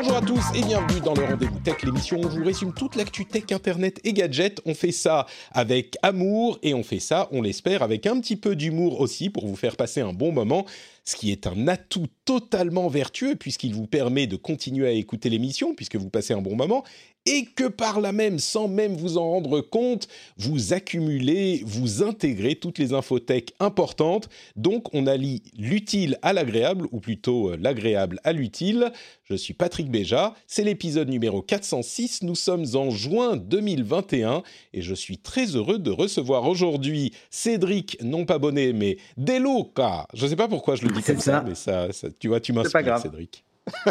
Bonjour à tous et bienvenue dans le Rendez-vous Tech, l'émission où on vous résume toute l'actu tech, internet et gadgets. On fait ça avec amour et on fait ça, on l'espère, avec un petit peu d'humour aussi pour vous faire passer un bon moment, ce qui est un atout totalement vertueux puisqu'il vous permet de continuer à écouter l'émission puisque vous passez un bon moment et que par là même, sans même vous en rendre compte, vous accumulez, vous intégrez toutes les infotech importantes. Donc on allie l'utile à l'agréable, ou plutôt euh, l'agréable à l'utile. Je suis Patrick Béja, c'est l'épisode numéro 406, nous sommes en juin 2021 et je suis très heureux de recevoir aujourd'hui Cédric, non pas bonnet, mais Deluca. Je ne sais pas pourquoi je le dis comme ça, ça. mais ça, ça- tu vois, tu m'inspires. Cédric.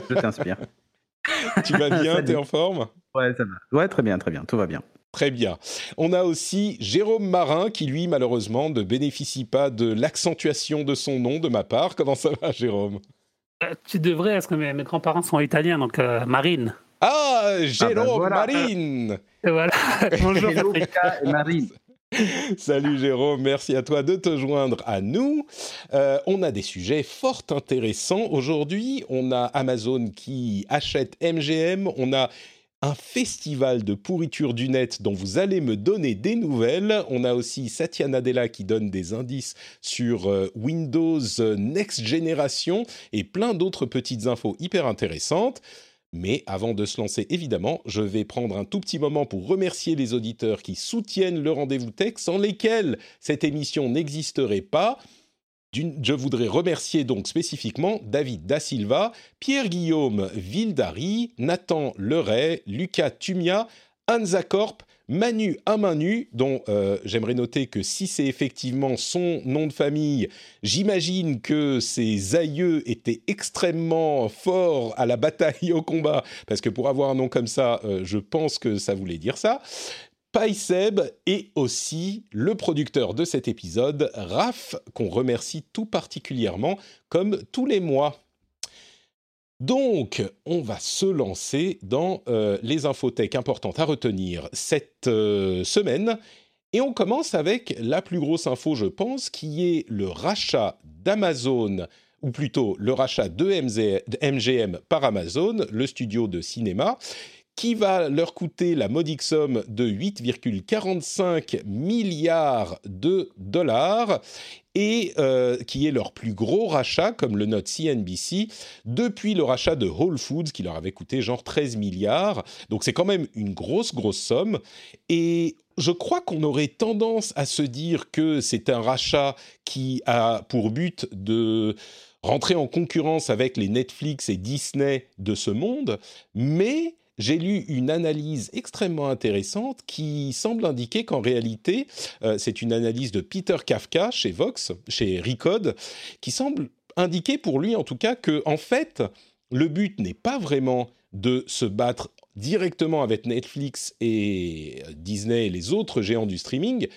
Je t'inspire. Tu vas bien, t'es en forme? Ouais, ça va. Ouais, très bien, très bien, tout va bien. Très bien. On a aussi Jérôme Marin qui, lui, malheureusement, ne bénéficie pas de l'accentuation de son nom de ma part. Comment ça va, Jérôme? Euh, Tu devrais, parce que mes, mes grands-parents sont italiens, donc euh, Marine. Ah, Jérôme voilà. Marine Et voilà. Bonjour Marine. Salut Jérôme, merci à toi de te joindre à nous. Euh, on a des sujets fort intéressants aujourd'hui. On a Amazon qui achète MGM. On a un festival de pourriture du net dont vous allez me donner des nouvelles. On a aussi Satya Nadella qui donne des indices sur euh, Windows euh, Next Generation et plein d'autres petites infos hyper intéressantes. Mais avant de se lancer, évidemment, je vais prendre un tout petit moment pour remercier les auditeurs qui soutiennent le rendez-vous tech, sans lesquels cette émission n'existerait pas. Je voudrais remercier donc spécifiquement David Da Silva, Pierre-Guillaume Vildari, Nathan Leray, Lucas Tumia, Anza Corp, Manu à main nue, dont euh, j'aimerais noter que si c'est effectivement son nom de famille, j'imagine que ses aïeux étaient extrêmement forts à la bataille au combat, parce que pour avoir un nom comme ça, euh, je pense que ça voulait dire ça. Paiseb et aussi le producteur de cet épisode, Raph, qu'on remercie tout particulièrement, comme tous les mois. Donc, on va se lancer dans euh, les infotech importantes à retenir cette euh, semaine. Et on commence avec la plus grosse info, je pense, qui est le rachat d'Amazon, ou plutôt le rachat de MGM par Amazon, le studio de cinéma, qui va leur coûter la modique somme de 8,45 milliards de dollars et euh, qui est leur plus gros rachat, comme le note CNBC, depuis le rachat de Whole Foods, qui leur avait coûté genre 13 milliards. Donc c'est quand même une grosse, grosse somme. Et je crois qu'on aurait tendance à se dire que c'est un rachat qui a pour but de rentrer en concurrence avec les Netflix et Disney de ce monde, mais j'ai lu une analyse extrêmement intéressante qui semble indiquer qu'en réalité, euh, c'est une analyse de Peter Kafka chez Vox, chez Recode, qui semble indiquer pour lui en tout cas que en fait, le but n'est pas vraiment de se battre directement avec Netflix et euh, Disney et les autres géants du streaming,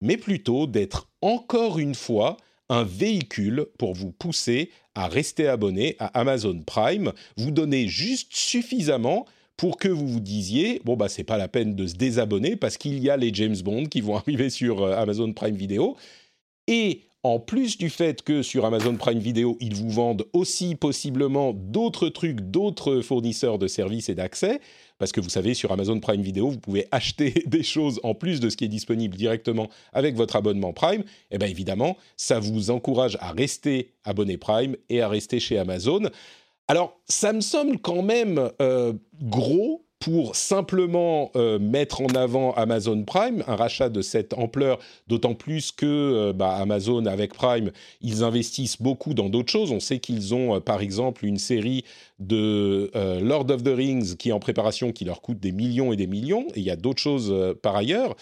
mais plutôt d'être encore une fois un véhicule pour vous pousser à rester abonné à Amazon Prime, vous donner juste suffisamment pour que vous vous disiez bon bah c'est pas la peine de se désabonner parce qu'il y a les James Bond qui vont arriver sur euh, Amazon Prime Video et en plus du fait que sur Amazon Prime Video, ils vous vendent aussi possiblement d'autres trucs, d'autres fournisseurs de services et d'accès, parce que vous savez, sur Amazon Prime Video, vous pouvez acheter des choses en plus de ce qui est disponible directement avec votre abonnement Prime. Et bien évidemment, ça vous encourage à rester abonné Prime et à rester chez Amazon. Alors, ça me semble quand même euh, gros pour simplement euh, mettre en avant Amazon Prime, un rachat de cette ampleur, d'autant plus que euh, bah, Amazon avec Prime, ils investissent beaucoup dans d'autres choses. On sait qu'ils ont, par exemple, une série de Lord of the Rings qui est en préparation, qui leur coûte des millions et des millions, et il y a d'autres choses par ailleurs.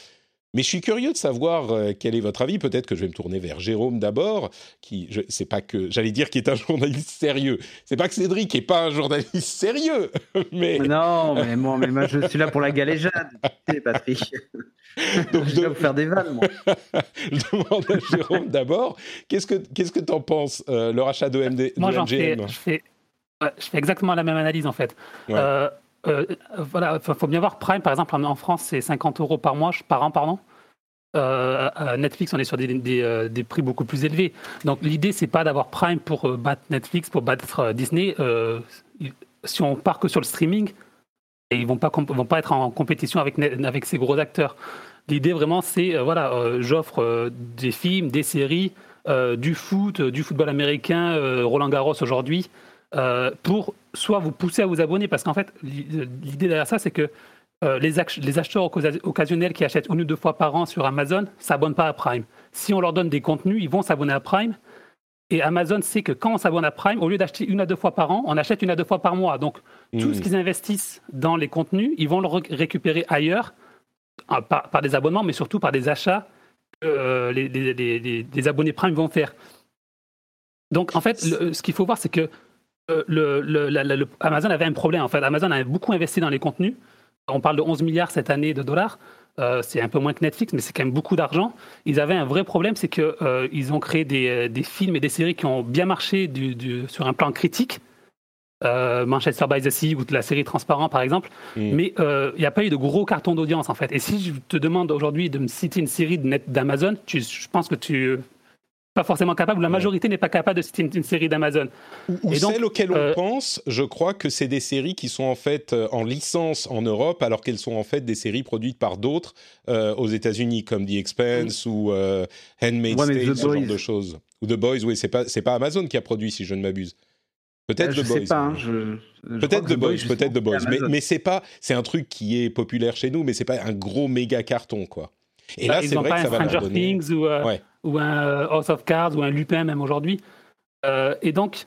Mais je suis curieux de savoir euh, quel est votre avis. Peut-être que je vais me tourner vers Jérôme d'abord, qui, je, c'est pas que, j'allais dire qu'il est un journaliste sérieux. C'est pas que Cédric est pas un journaliste sérieux, mais. Non, mais moi, mais moi, je suis là pour la galéjade, Patrick. Donc, je, dois faire des vannes, moi. je demande à Jérôme d'abord. Qu'est-ce que, qu'est-ce que t'en penses, euh, le rachat de, MD, Moi, de MGM fais, je fais, je fais exactement la même analyse en fait. Ouais. Euh, euh, voilà, faut bien voir Prime, par exemple, en, France, c'est 50 euros par mois, par an, pardon. Euh, Netflix, on est sur euh, des prix beaucoup plus élevés. Donc l'idée, c'est pas d'avoir Prime pour euh, battre Netflix, pour battre Disney. Si on part que sur le streaming, et ils vont pas vont pas être en compétition avec avec ces gros acteurs. L'idée vraiment, c'est voilà, j'offre des films, des séries, du foot, du football américain, Roland Garros aujourd'hui, euh, pour soit vous pousser à vous abonner, parce qu'en fait, l'i- l'idée derrière ça, c'est que euh, les, ach- les acheteurs occa- occasionnels qui achètent une ou deux fois par an sur Amazon s'abonnent pas à Prime. Si on leur donne des contenus, ils vont s'abonner à Prime. Et Amazon sait que quand on s'abonne à Prime, au lieu d'acheter une à deux fois par an, on achète une à deux fois par mois. Donc, tout Mm. ce qu'ils investissent dans les contenus, ils vont le récupérer ailleurs, euh, par, par des abonnements, mais surtout par des achats que euh, les, abonnés Prime vont faire. Donc, en fait, le- ce qu'il faut voir, c'est que euh, le, le- la- la- le- Amazon avait un problème. En fait, Amazon a beaucoup investi dans les contenus. On parle de 11 milliards cette année de dollars. Euh, c'est un peu moins que Netflix, mais c'est quand même beaucoup d'argent. Ils avaient un vrai problème, c'est qu'ils euh, ils ont créé des, euh, des films et des séries qui ont bien marché du- du- sur un plan critique. Euh, Manchester by the Sea ou la série Transparent, par exemple. Mm. Mais euh, il n'y a pas eu de gros cartons d'audience, en fait. Et si je te demande aujourd'hui de me citer une série d'Amazon, je pense que tu pas forcément capable, ou la majorité n'est pas capable de citer une, une série d'Amazon. Ou, ou donc, celles auxquelles on euh, pense, je crois que c'est des séries qui sont en fait euh, en licence en Europe, alors qu'elles sont en fait des séries produites par d'autres euh, aux États-Unis, comme The Expanse ou euh, Handmaid's Ouais, Tale, The ce genre de choses. Ou The Boys, oui, c'est pas c'est pas Amazon qui a produit, si je ne m'abuse. Peut-être je The sais Boys. hein, Peut-être The Boys, peut-être The Boys, mais, mais c'est pas, c'est un truc qui est populaire chez nous, mais c'est pas un gros méga carton quoi. Et là, ils c'est vrai que ça va leur Stranger donner. Things ou, euh, Ouais. Ou un euh, House of Cards ou un Lupin même aujourd'hui. Euh, et donc,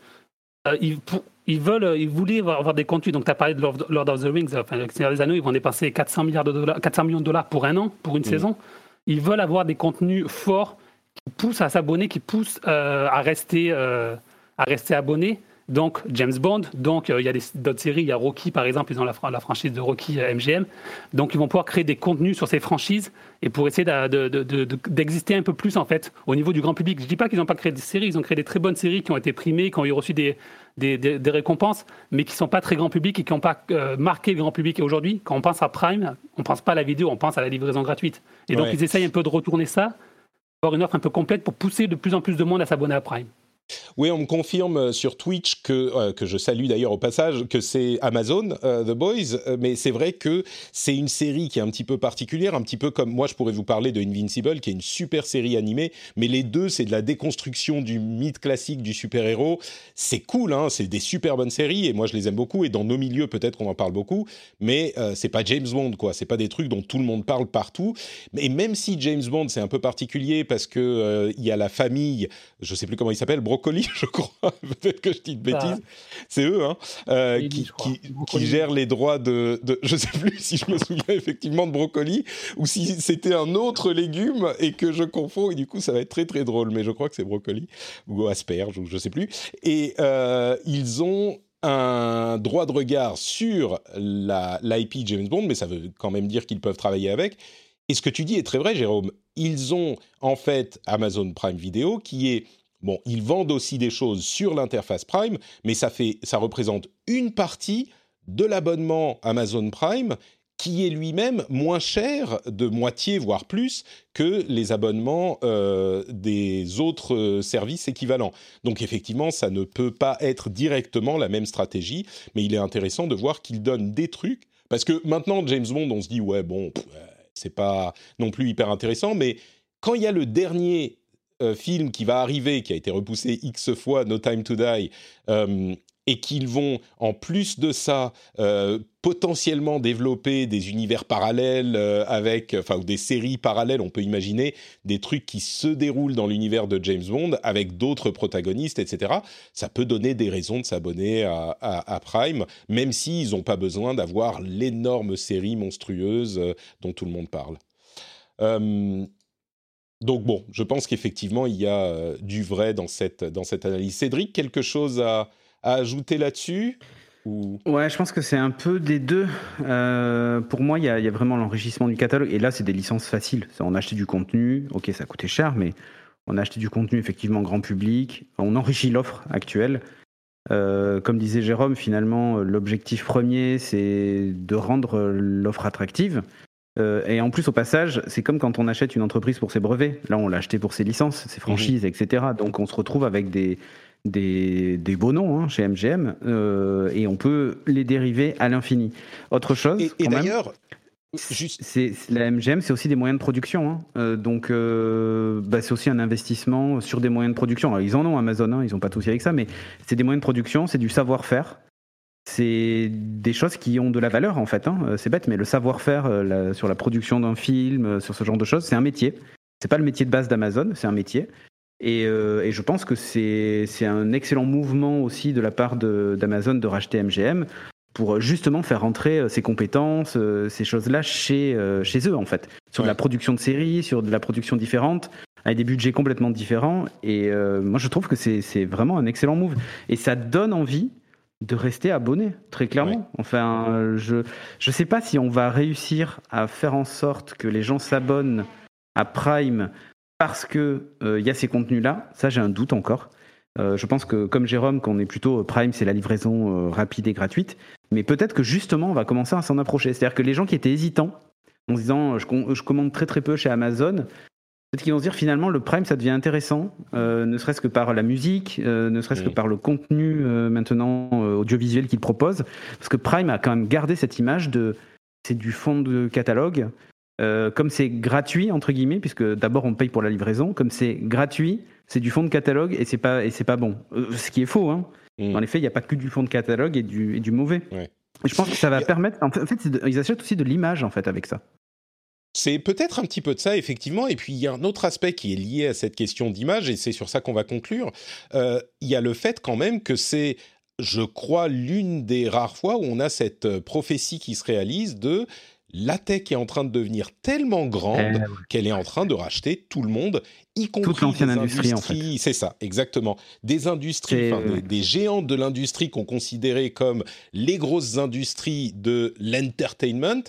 euh, ils, pour- ils veulent, ils voulaient avoir, avoir des contenus. Donc, tu as parlé de Lord, Lord of the Rings, enfin, le Seigneur des Anneaux, ils vont dépenser 400, milliards de dollars, 400 millions de dollars pour un an, pour une Mm. saison. Ils veulent avoir des contenus forts qui poussent à s'abonner, qui poussent euh, à, rester, à rester abonné. Donc, James Bond, donc euh, il y a des- d'autres séries, il y a Rocky par exemple, ils ont la, fran- la franchise de Rocky euh, MGM. Donc, ils vont pouvoir créer des contenus sur ces franchises et pour essayer d'a- de- de- de- de- d'exister un peu plus en fait au niveau du grand public. Je dis pas qu'ils n'ont pas créé des séries, ils ont créé des très bonnes séries qui ont été primées, qui ont eu reçu des, des, des- des récompenses, mais qui sont pas très grand public et qui n'ont pas euh, marqué le grand public. Et aujourd'hui, quand on pense à Prime, on pense pas à la vidéo, on pense à la livraison gratuite. Et donc, Ouais. ils essayent un peu de retourner ça, avoir une offre un peu complète pour pousser de plus en plus de monde à s'abonner à Prime. Oui, on me confirme euh, sur Twitch que euh, que je salue d'ailleurs au passage que c'est Amazon euh, The Boys, mais c'est vrai que c'est une série qui est un petit peu particulière, un petit peu comme moi je pourrais vous parler de Invincible, qui est une super série animée, mais les deux c'est de la déconstruction du mythe classique du super héros. C'est cool, hein, c'est des super bonnes séries et moi je les aime beaucoup et dans nos milieux peut-être qu'on en parle beaucoup, mais c'est pas James Bond quoi, c'est pas des trucs dont tout le monde parle partout. Mais même si James Bond c'est un peu particulier parce que il y a la famille, je sais plus comment il s'appelle, Brocoli, je crois. Peut-être que je dis de bêtises. C'est eux, hein, euh, qui, gèrent les droits de, de. Je sais plus si je me souviens effectivement de brocoli ou si c'était un autre légume et que je confonds et du coup ça va être très très drôle. Mais je crois que c'est brocoli ou asperge ou je sais plus. Et euh, ils ont un droit de regard sur la l'IP James Bond, mais ça veut quand même dire qu'ils peuvent travailler avec. Et ce que tu dis est très vrai, Jérôme. Ils ont en fait Amazon Prime Video qui est bon, ils vendent aussi des choses sur l'interface Prime, mais ça fait ça représente une partie de l'abonnement Amazon Prime qui est lui-même moins cher de moitié voire plus que les abonnements euh, des autres euh, services équivalents. Donc effectivement, ça ne peut pas être directement la même stratégie, mais il est intéressant de voir qu'ils donnent des trucs parce que maintenant James Bond, on se dit ouais bon, euh, c'est pas non plus hyper intéressant, mais quand il y a le dernier euh, film qui va arriver, qui a été repoussé X fois, No Time to Die, euh, et qu'ils vont, en plus de ça, euh, potentiellement développer des univers parallèles avec, enfin, ou des séries parallèles, on peut imaginer des trucs qui se déroulent dans l'univers de James Bond avec d'autres protagonistes, etc. Ça peut donner des raisons de s'abonner à, à- Prime, même s'ils n'ont pas besoin d'avoir l'énorme série monstrueuse dont tout le monde parle. Donc bon, je pense qu'effectivement, il y a du vrai dans cette, analyse. Cédric, quelque chose à, ajouter là-dessus ou... Ouais, je pense que c'est un peu des deux. pour moi, il y, a, vraiment l'enrichissement du catalogue. Et là, c'est des licences faciles. On a du contenu. Ok, ça coûtait cher, mais on a du contenu effectivement grand public. On enrichit l'offre actuelle. comme disait Jérôme, finalement, l'objectif premier, c'est de rendre l'offre attractive. Euh, et en plus, au passage, c'est comme quand on achète une entreprise pour ses brevets. Là, on l'a acheté pour ses licences, ses franchises, mhm. etc. Donc, on se retrouve avec des, des, des beaux noms hein, chez MGM euh, et on peut les dériver à l'infini. Autre chose. Et, d'ailleurs. C'est, la MGM, c'est aussi des moyens de production. Hein. Euh, donc, bah, c'est aussi un investissement sur des moyens de production. Alors, ils en ont Amazon, hein, ils n'ont pas tout avec ça, mais c'est des moyens de production, c'est du savoir-faire c'est des choses qui ont de la valeur en fait. Hein. Euh, c'est bête, mais le savoir-faire euh, sur la production d'un film, euh, sur ce genre de choses, c'est un métier. C'est pas le métier de base d'Amazon, c'est un métier. Et, je pense que c'est un excellent mouvement aussi de la part d'Amazon de, racheter MGM pour justement faire rentrer ces compétences, ces choses-là chez, chez eux en fait. Sur de la production de séries, sur de la production différente, avec des budgets complètement différents. Et moi je trouve que c'est vraiment un excellent move. Et ça donne envie de rester abonné, très clairement. Enfin, je ne sais pas si on va réussir à faire en sorte que les gens s'abonnent à Prime parce que euh, y a ces contenus-là. Ça, j'ai un doute encore. Euh, je pense que, comme Jérôme, qu'on est plutôt euh, Prime, c'est la livraison rapide et gratuite. Mais peut-être que justement, on va commencer à s'en approcher. C'est-à-dire que les gens qui étaient hésitants, en se disant je, je, commande très très peu chez Amazon, Peut-être qu'ils vont se dire finalement le Prime ça devient intéressant, euh, ne serait-ce que par la musique, euh, ne serait-ce que par le contenu euh, maintenant audiovisuel qu'il propose, parce que Prime a quand même gardé cette image de c'est du fond de catalogue, comme c'est gratuit entre guillemets, puisque d'abord on paye pour la livraison, comme c'est gratuit, c'est du fond de catalogue et c'est pas et c'est pas bon, ce qui est faux. Hein. Mm. En effet, il n'y a pas que du fond de catalogue et du, et du mauvais. Je pense que ça va permettre. En fait, ils achètent aussi de l'image en fait avec ça. C'est peut-être un petit peu de ça, effectivement. Et puis, il y a un autre aspect qui est lié à cette question d'image, et c'est sur ça qu'on va conclure. Euh, il y a le fait quand même que c'est, je crois, l'une des rares fois où on a cette euh, prophétie qui se réalise de la tech est en train de devenir tellement grande eh qu'elle est en train de racheter tout le monde, y compris Toute des industrie, industries. C'est ça, exactement. Des industries, des, des, géants de l'industrie qu'on considérait comme les grosses industries de l'entertainment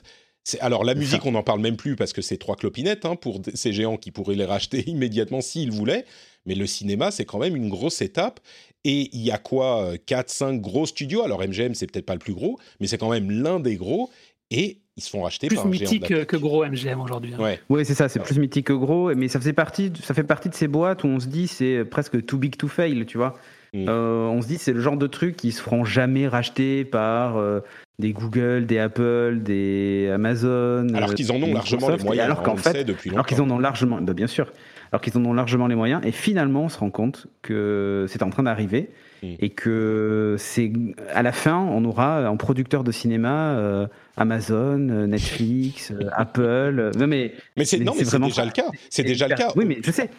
alors la musique, on n'en parle même plus parce que c'est trois clopinettes hein, pour ces géants qui pourraient les racheter immédiatement s'ils voulaient. Mais le cinéma, c'est quand même une grosse étape. Et il y a quoi 4, 5 gros studios? Alors MGM, c'est peut-être pas le plus gros, mais c'est quand même l'un des gros. Et ils se font racheter plus par mythique que gros MGM aujourd'hui. Hein. Ouais, ouais c'est ça, c'est plus mythique que gros. Mais ça, faisait partie, ça fait partie de ces boîtes où on se dit c'est presque too big to fail, tu vois. Mm. Euh, on se dit c'est le genre de truc qui se feront jamais racheter par euh, des Google, des Apple, des Amazon. Alors qu'ils en ont largement les moyens. Alors qu'en fait, depuis alors qu'ils en ont largement, bah, bien sûr, alors qu'ils en ont largement les moyens. Et finalement, on se rend compte que c'est en train d'arriver hmm. et que c'est à la fin, on aura en producteur de cinéma euh, Amazon, Netflix, euh, Apple. Non mais, mais c'est déjà le cas. C'est déjà le cas. Oui, mais je sais.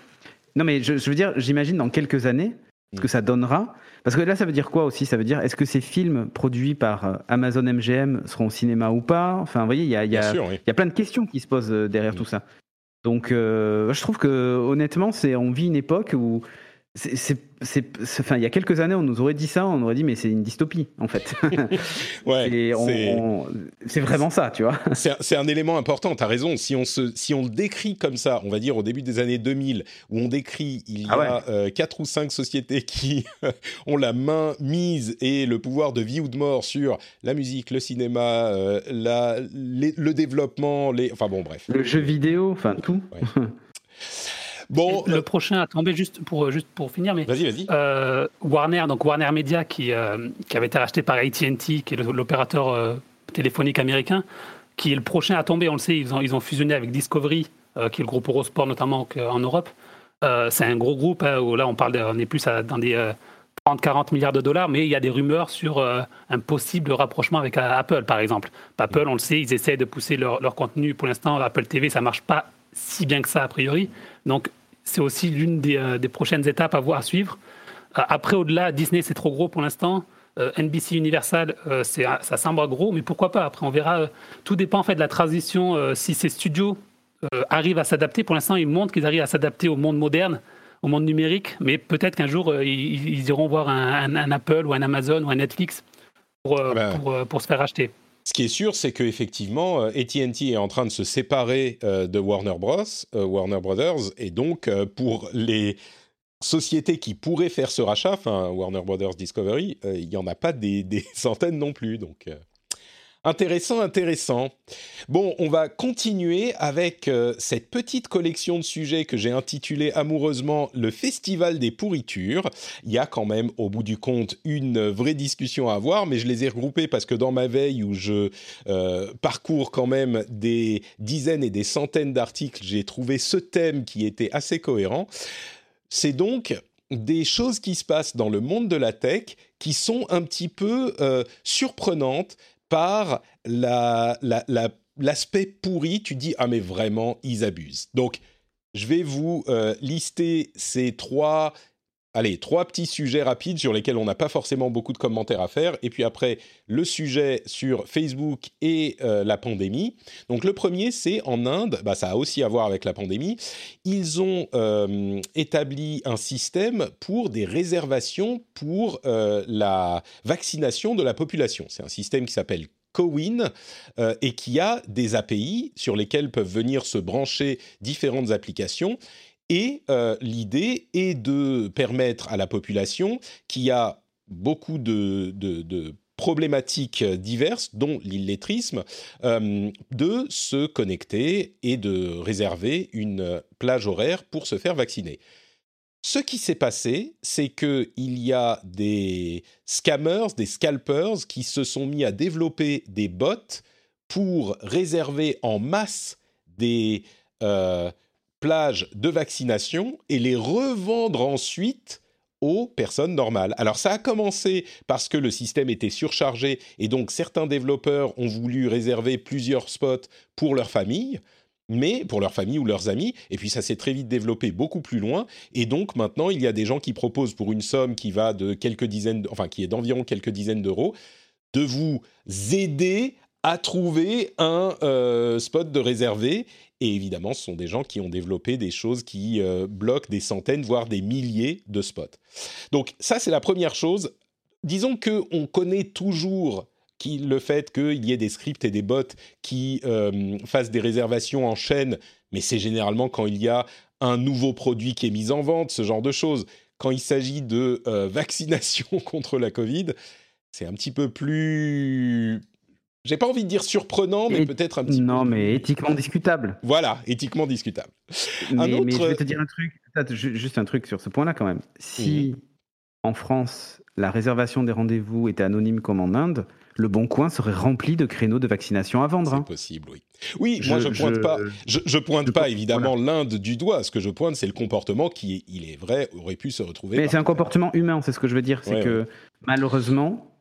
Non mais je, je veux dire, j'imagine dans quelques années ce que ça donnera. Parce que là, ça veut dire quoi aussi? Ça veut dire, est-ce que ces films produits par euh, Amazon MGM seront au cinéma ou pas? Enfin, vous voyez, il y a, y, a, y a, plein de questions qui se posent euh, derrière mm. tout ça. Donc, euh, je trouve que honnêtement, c'est on vit une époque où c'est enfin, il y a quelques années, on nous aurait dit ça, on aurait dit, mais c'est une dystopie, en fait. ouais, c'est vraiment ça, tu vois. c'est un élément important, tu as raison. Si on, se, si on le décrit comme ça, on va dire au début des années 2000, où on décrit, il y ah a euh, quatre ou cinq sociétés qui ont la main mise et le pouvoir de vie ou de mort sur la musique, le cinéma, euh, la, le développement, les... enfin bon, bref. Le jeu vidéo, enfin tout. Bon, le prochain à tomber juste pour juste pour finir, mais vas-y, vas-y. Euh, Warner, donc Warner Media qui euh, qui avait été racheté par AT&T, qui est l'opérateur euh, téléphonique américain, qui est le prochain à tomber. On le sait, ils ont ils ont fusionné avec Discovery, qui est le groupe Eurosport notamment en Europe. c'est un gros groupe hein, où là on parle, on est plus dans des 30-40 milliards de dollars, mais il y a des rumeurs sur un possible rapprochement avec Apple, par exemple. Apple, on le sait, ils essaient de pousser leur, leur contenu. Pour l'instant, Apple TV, ça marche pas si bien que ça a priori. Donc c'est aussi l'une des, euh, prochaines étapes à voir à suivre. Euh, après, au-delà, Disney c'est trop gros pour l'instant. Euh, NBC Universal, ça semble gros, mais pourquoi pas? Après, on verra. tout dépend en fait de la transition. si ces studios arrivent à s'adapter. Pour l'instant, ils montrent qu'ils arrivent à s'adapter au monde moderne, au monde numérique, mais peut-être qu'un jour, ils, iront voir un, Apple ou un Amazon ou un Netflix pour, ah ben. pour, se faire acheter. Ce qui est sûr, c'est qu'effectivement, AT&T est en train de se séparer de Warner Bros, Warner Brothers, et donc pour les sociétés qui pourraient faire ce rachat, Warner Brothers Discovery, il n'y en a pas des, des, centaines non plus, donc. Intéressant, intéressant. Bon, on va continuer avec euh, cette petite collection de sujets que j'ai intitulé amoureusement le Festival des pourritures. Il y a quand même, au bout du compte, une vraie discussion à avoir, mais je les ai regroupés parce que dans ma veille où je euh, parcours quand même des dizaines et des centaines d'articles, j'ai trouvé ce thème qui était assez cohérent. C'est donc des choses qui se passent dans le monde de la tech qui sont un petit peu euh, surprenantes, par l'aspect pourri, tu dis ah mais vraiment ils abusent. Donc je vais vous euh, lister ces trois allez, trois petits sujets rapides sur lesquels on n'a pas forcément beaucoup de commentaires à faire, et puis après, le sujet sur Facebook et euh, la pandémie. Donc le premier, c'est en Inde, bah, ça a aussi à voir avec la pandémie, ils ont euh, établi un système pour des réservations pour euh, la vaccination de la population. C'est un système qui s'appelle Cowin et qui a des API sur lesquels peuvent venir se brancher différentes applications et euh, l'idée est de permettre à la population qui a beaucoup de, problématiques diverses, dont l'illettrisme, euh, de se connecter et de réserver une plage horaire pour se faire vacciner. Ce qui s'est passé, c'est qu'il y a des scammers, des scalpers qui se sont mis à développer des bots pour réserver en masse des, euh, plages de vaccination et les revendre ensuite aux personnes normales. Alors ça a commencé parce que le système était surchargé et donc certains développeurs ont voulu réserver plusieurs spots pour leur famille mais pour leur famille ou leurs amis, et puis ça s'est très vite développé beaucoup plus loin, et donc maintenant il y a des gens qui proposent pour une somme qui va de quelques dizaines, enfin qui est d'environ quelques dizaines d'euros, de vous aider à trouver un euh, spot de réservé. Et évidemment, ce sont des gens qui ont développé des choses qui euh, bloquent des centaines, voire des milliers de spots. Donc ça, c'est la première chose. Disons qu'on connaît toujours le fait qu'il y ait des scripts et des bots qui euh, fassent des réservations en chaîne, mais c'est généralement quand il y a un nouveau produit qui est mis en vente, ce genre de choses. Quand il s'agit de vaccination contre la Covid, c'est un petit peu plus j'ai pas envie de dire surprenant, mais peut-être un petit non, peu. Non, mais éthiquement discutable. Voilà, éthiquement discutable. Mais, je vais te dire un truc, juste un truc sur ce point-là quand même. Si en France, la réservation des rendez-vous était anonyme comme en Inde, le Bon Coin serait rempli de créneaux de vaccination à vendre. C'est hein. possible, oui. Oui, moi je pointe pas, je, pointe pas évidemment l'Inde du doigt. Ce que je pointe, c'est le comportement qui, il est vrai, aurait pu se retrouver. Mais c'est un comportement humain, c'est ce que je veux dire. C'est que malheureusement,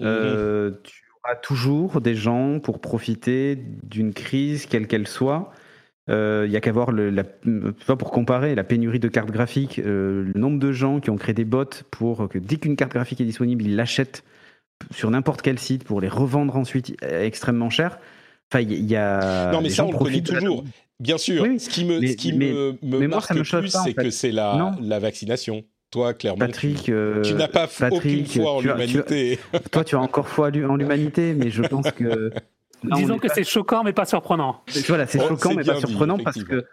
mmh euh, tu aura toujours des gens pour profiter d'une crise, quelle qu'elle soit. Euh, il y a qu'à voir, le, la, pour comparer, la pénurie de cartes graphiques, euh, le nombre de gens qui ont créé des bots pour que dès qu'une carte graphique est disponible, ils l'achètent sur n'importe quel site pour les revendre ensuite euh, extrêmement cher. Enfin, il y a. Non, mais ça, on le connaît toujours. Bien sûr. ce qui me, ce qui me, me marque le plus, c'est que c'est la, la vaccination. Toi, clairement, Patrick, tu, euh, n'as pas aucune foi en l'humanité. toi, tu as encore foi en l'humanité, mais je pense que. Disons que c'est choquant, mais pas surprenant. Voilà, c'est oh, choquant, mais pas surprenant parce que.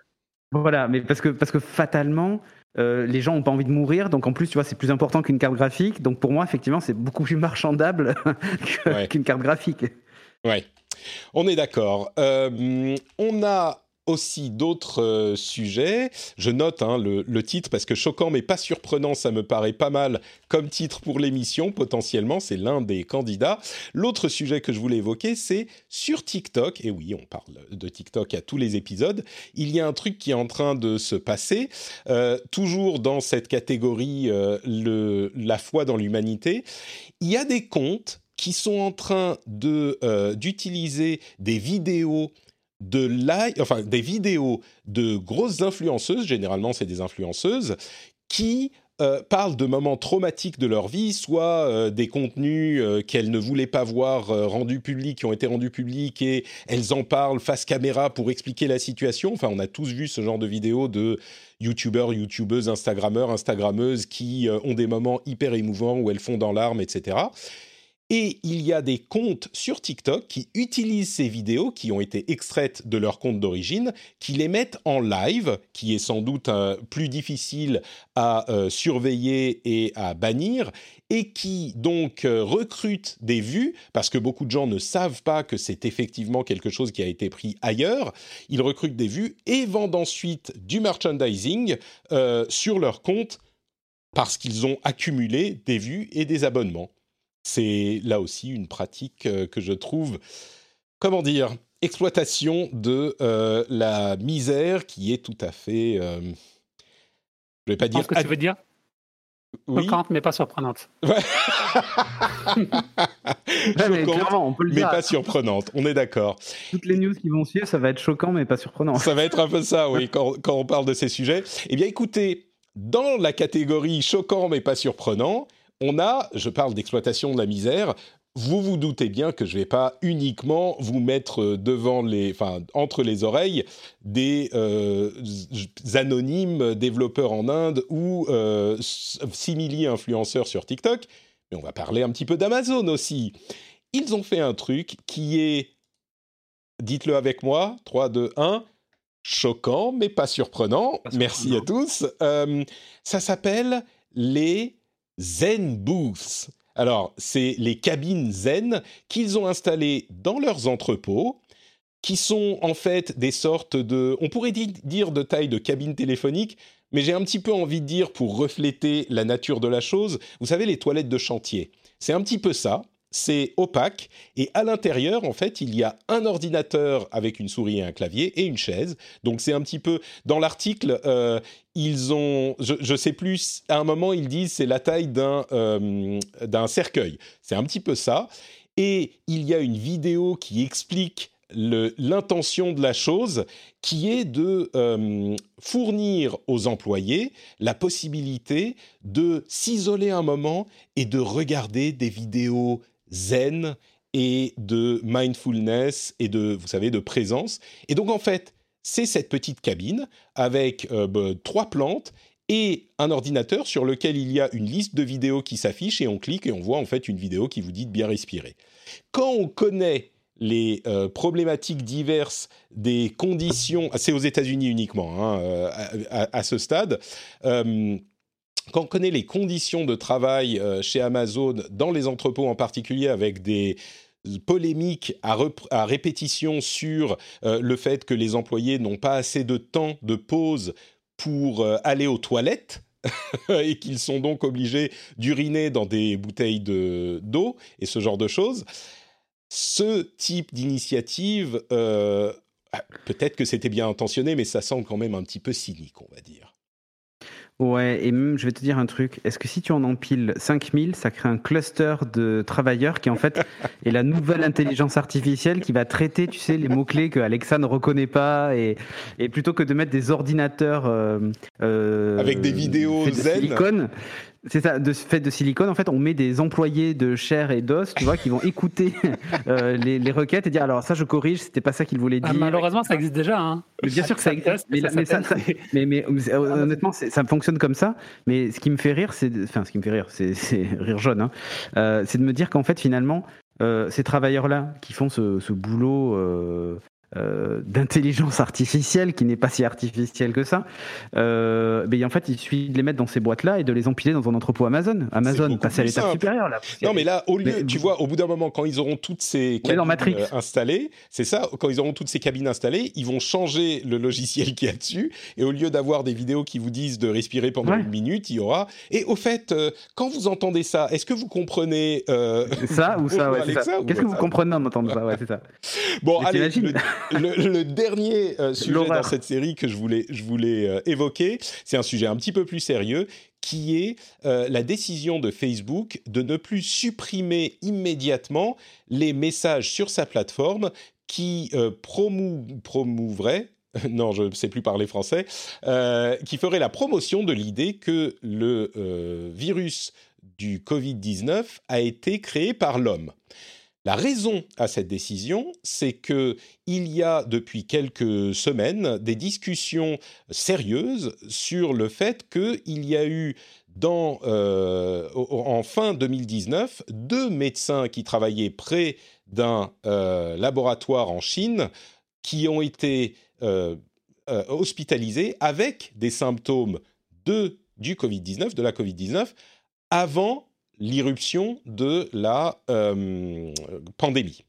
Voilà, mais parce que, parce que fatalement, euh, les gens n'ont pas envie de mourir, donc en plus, tu vois, c'est plus important qu'une carte graphique. Donc pour moi, effectivement, c'est beaucoup plus marchandable qu'une carte graphique. Ouais, on est d'accord. Euh, on a aussi d'autres euh, sujets. Je note hein, le, titre parce que choquant mais pas surprenant, ça me paraît pas mal comme titre pour l'émission potentiellement. C'est l'un des candidats. L'autre sujet que je voulais évoquer, c'est sur TikTok. Et oui, on parle de TikTok à tous les épisodes. Il y a un truc qui est en train de se passer, euh, toujours dans cette catégorie euh, la foi dans l'humanité. Il y a des comptes qui sont en train d'utiliser des vidéos de enfin des vidéos de grosses influenceuses, généralement c'est des influenceuses, qui euh, parlent de moments traumatiques de leur vie, soit euh, des contenus euh, qu'elles ne voulaient pas voir rendus publics, qui ont été rendus publics, et elles en parlent face caméra pour expliquer la situation. Enfin, on a tous vu ce genre de vidéos de youtubeurs, youtubeuses, instagrammeurs, instagrammeuses qui ont des moments hyper émouvants où elles font dans l'arme, etc. Et il y a des comptes sur TikTok qui utilisent ces vidéos qui ont été extraites de leur compte d'origine, qui les mettent en live, qui est sans doute euh, plus difficile à euh, surveiller et à bannir, et qui donc euh, recrutent des vues, parce que beaucoup de gens ne savent pas que c'est effectivement quelque chose qui a été pris ailleurs. Ils recrutent des vues et vendent ensuite du merchandising sur leur compte parce qu'ils ont accumulé des vues et des abonnements c'est là aussi une pratique euh, que je trouve, comment dire, exploitation de euh, la misère qui est tout à fait, euh, je vais pas dire. Ce que tu veux dire? Oui. Choquante, mais pas surprenante. Ouais. mais clairement, on peut le mais pas surprenante, on est d'accord. Toutes les news qui vont suivre, ça va être choquant, mais pas surprenant. Ça va être un peu ça, oui, quand, quand on parle de ces sujets. Eh bien, écoutez, dans la catégorie choquant, mais pas surprenant, on a, je parle d'exploitation de la misère, vous vous doutez bien que je ne vais pas uniquement vous mettre devant les, enfin, entre les oreilles des euh, anonymes développeurs en Inde ou euh, simili influenceurs sur TikTok, mais on va parler un petit peu d'Amazon aussi. Ils ont fait un truc qui est, dites-le avec moi, 3, 2, 1, choquant mais pas surprenant. Merci à tous. Euh, ça s'appelle les Zen Booths. Alors, c'est les cabines Zen qu'ils ont installées dans leurs entrepôts, qui sont en fait des sortes de, on pourrait dire de taille de cabine téléphonique, mais j'ai un petit peu envie de dire pour refléter la nature de la chose, vous savez les toilettes de chantier. C'est un petit peu ça c'est opaque et à l'intérieur en fait il y a un ordinateur avec une souris et un clavier et une chaise. Donc c'est un petit peu dans l'article euh, ils ont je, je, sais plus à un moment ils disent c'est la taille d'un euh, d'un cercueil. C'est un petit peu ça. Et il y a une vidéo qui explique l'intention de la chose qui est de euh, fournir aux employés la possibilité de s'isoler un moment et de regarder des vidéos zen et de mindfulness et de, vous savez, de présence. Et donc, en fait, c'est cette petite cabine avec euh, bah, trois plantes et un ordinateur sur lequel il y a une liste de vidéos qui s'affiche et on clique et on voit en fait une vidéo qui vous dit de bien respirer. Quand on connaît les euh, problématiques diverses des conditions, c'est aux États-Unis uniquement hein, euh, à, ce stade, quand on connaît les conditions de travail euh, chez Amazon, dans les entrepôts en particulier, avec des polémiques à, répétition sur euh, le fait que les employés n'ont pas assez de temps de pause pour euh, aller aux toilettes, et qu'ils sont donc obligés d'uriner dans des bouteilles d'eau et ce genre de choses. Ce type d'initiative, ah, peut-être que c'était bien intentionné, mais ça semble quand même un petit peu cynique, on va dire. Ouais, et même, je vais te dire un truc. Est-ce que si tu en empiles 5000, ça crée un cluster de travailleurs qui, en fait, est la nouvelle intelligence artificielle qui va traiter, tu sais, les mots-clés que Alexa ne reconnaît pas et, et plutôt que de mettre des ordinateurs. Euh, euh Avec des vidéos zen. C'est ça, de fait de silicone, en fait, on met des employés de chair et d'os, tu vois, qui vont écouter euh, les, les, requêtes et dire alors ça je corrige, c'était pas ça qu'il voulait ah, dire. malheureusement, ça existe déjà. Hein. Mais bien sûr que ça existe, mais, mais, mais, honnêtement, ça fonctionne comme ça. Mais ce qui me fait rire, c'est, enfin, ce qui me fait rire, c'est rire jaune, hein, euh, c'est de me dire qu'en fait, finalement, euh, ces travailleurs-là qui font ce, ce boulot euh, d'intelligence artificielle qui n'est pas si artificielle que ça, euh, mais en fait il suffit de les mettre dans ces boîtes-là et de les empiler dans un entrepôt Amazon. Amazon passe à l'étape supérieure là. Non mais là au lieu, tu vois, au bout d'un moment quand ils auront toutes ces cabines euh, installées, c'est ça, quand ils auront toutes ces cabines installées, ils vont changer le logiciel qui a dessus et au lieu d'avoir des vidéos qui vous disent de respirer pendant une minute, il y aura. Et au fait, euh, quand vous entendez ça, est-ce que vous comprenez ça ou ça, ouais, Qu'est-ce que vous comprenez en entendant ça, ouais, c'est ça. Bon, allez le, dernier euh, sujet dans cette série que je voulais, je voulais euh, évoquer, c'est un sujet un petit peu plus sérieux, qui est euh, la décision de Facebook de ne plus supprimer immédiatement les messages sur sa plateforme qui promou promouvraient non, je ne sais plus parler français, qui ferait la promotion de l'idée que le virus du Covid-19 a été créé par l'homme. La raison à cette décision, c'est que il y a depuis quelques semaines des discussions sérieuses sur le fait qu'il y a eu euh, en fin 2019 deux médecins qui travaillaient près d'un euh, laboratoire en Chine qui ont été euh, hospitalisés avec des symptômes de, du Covid-19, de la Covid-19, avant l'irruption de la euh, pandémie.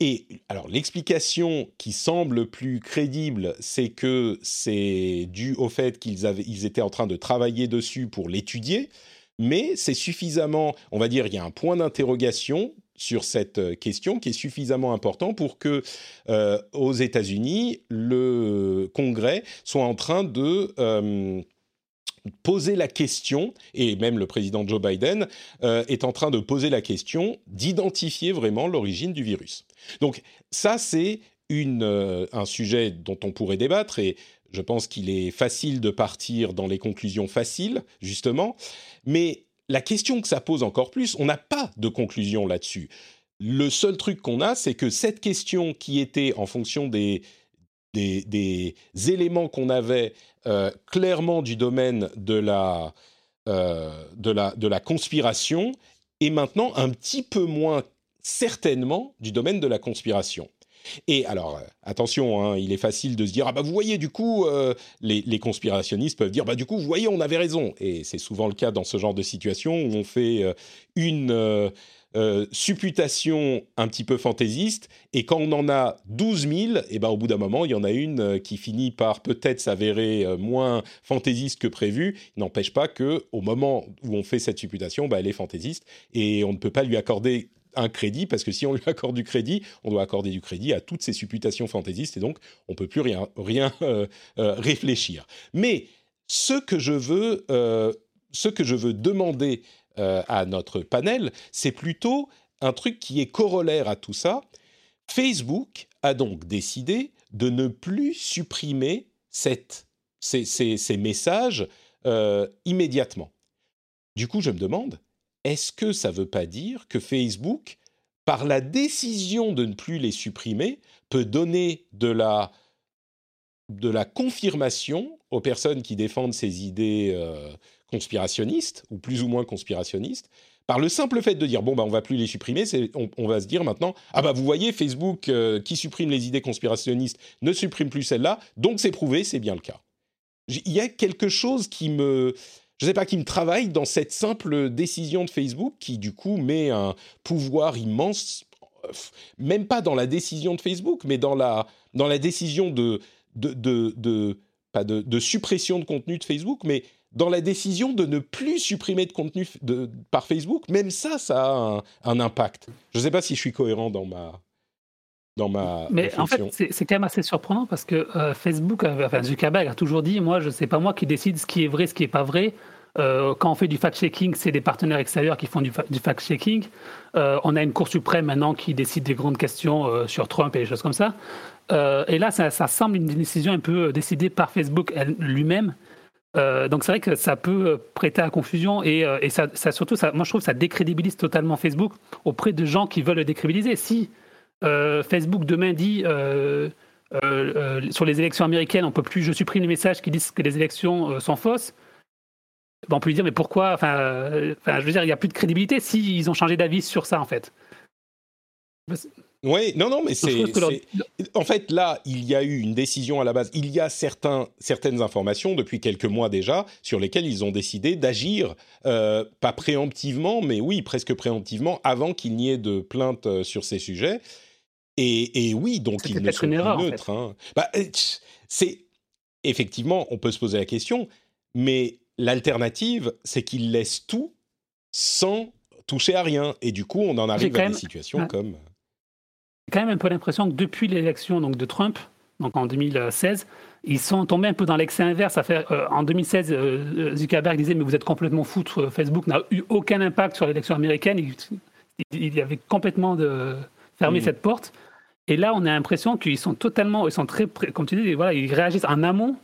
Et alors l'explication qui semble plus crédible, c'est que c'est dû au fait qu'ils ils étaient en train de travailler dessus pour l'étudier, mais c'est suffisamment, on va dire, il y a un point d'interrogation sur cette question qui est suffisamment important pour que euh, aux États-Unis le Congrès soit en train de euh, poser la question, et même le président Joe Biden euh, est en train de poser la question d'identifier vraiment l'origine du virus. Donc ça, c'est euh, un sujet dont on pourrait débattre, et je pense qu'il est facile de partir dans les conclusions faciles, justement, mais la question que ça pose encore plus, on n'a pas de conclusion là-dessus. Le seul truc qu'on a, c'est que cette question qui était en fonction des, des, éléments qu'on avait euh, clairement du domaine de la, euh, de, la, de la conspiration et maintenant un petit peu moins certainement du domaine de la conspiration. Et alors, euh, attention, hein, il est facile de se dire, ah bah vous voyez, du coup, les, les, conspirationnistes peuvent dire, bah du coup, vous voyez, on avait raison. Et c'est souvent le cas dans ce genre de situation où on fait une supputation un petit peu fantaisiste, et quand on en a 12 000, et ben au bout d'un moment, il y en a une euh, qui finit par peut-être s'avérer euh, moins fantaisiste que prévu. N'empêche pas que au moment où on fait cette supputation, ben, elle est fantaisiste, et on ne peut pas lui accorder un crédit, parce que si on lui accorde du crédit, on doit accorder du crédit à toutes ces supputations fantaisistes, et donc on peut plus rien, rien réfléchir. Mais ce que je veux, ce que je veux demander euh, à notre panel, c'est plutôt un truc qui est corollaire à tout ça. Facebook a donc décidé de ne plus supprimer ces, messages euh, immédiatement. Du coup, je me demande, est-ce que ça ne veut pas dire que Facebook, par la décision de ne plus les supprimer, peut donner de la, de la confirmation aux personnes qui défendent ces idées euh, conspirationnistes, ou plus ou moins conspirationnistes, par le simple fait de dire bon bah on va plus les supprimer, on, va se dire maintenant ah bah vous voyez Facebook euh, qui supprime les idées conspirationnistes ne supprime plus celles-là, donc c'est prouvé, c'est bien le cas. Il y a quelque chose qui me je sais pas qui me travaille dans cette simple décision de Facebook qui du coup met un pouvoir immense même pas dans la décision de Facebook mais dans la dans la décision de de, de suppression de contenu de Facebook mais dans la décision de ne plus supprimer de contenu de, par Facebook, même ça, ça a un, impact. Je ne sais pas si je suis cohérent dans ma, dans ma Mais en fait, c'est quand même assez surprenant parce que euh, Facebook, enfin Zuckerberg a toujours dit, moi, je sais pas moi qui décide ce qui est vrai, ce qui n'est pas vrai. Euh, quand on fait du fact-checking, c'est des partenaires extérieurs qui font du, fact-checking. Euh, on a une Cour suprême maintenant qui décide des grandes questions sur Trump et des choses comme ça. et là, ça, ça, semble une décision un peu décidée par Facebook lui-même. Euh, donc c'est vrai que ça peut euh, prêter à confusion et, euh, ça, surtout, moi je trouve que ça décrédibilise totalement Facebook auprès de gens qui veulent le décrédibiliser. Si Facebook demain dit sur les élections américaines, on peut plus, je supprime les messages qui disent que les élections sont fausses, ben, on peut lui dire mais pourquoi enfin, je veux dire, il n'y a plus de crédibilité s'ils ont changé d'avis sur ça en fait. Oui, non, non, mais c'est. En fait, là, il y a eu une décision à la base. Il y a certains, certaines informations depuis quelques mois déjà sur lesquelles ils ont décidé d'agir, euh, pas préemptivement, mais oui, presque préemptivement, avant qu'il n'y ait de plainte euh, sur ces sujets. Et, et oui, donc ils ne sont plus neutres. Hein. Bah, euh, c'est effectivement, on peut se poser la question, mais l'alternative, c'est qu'ils laissent tout sans toucher à rien. Et du coup, on en arrive à des situations comme quand même un peu l'impression que depuis l'élection donc, de Trump, donc en 2016, ils sont tombés un peu dans l'excès inverse. Euh, en 2016, euh, Zuckerberg disait Mais vous êtes complètement fou, Facebook n'a eu aucun impact sur l'élection américaine. Il, avait complètement de, fermé mmh. cette porte. Et là, on a l'impression qu'ils sont totalement, ils sont très, comme tu dis, voilà, ils réagissent en amont,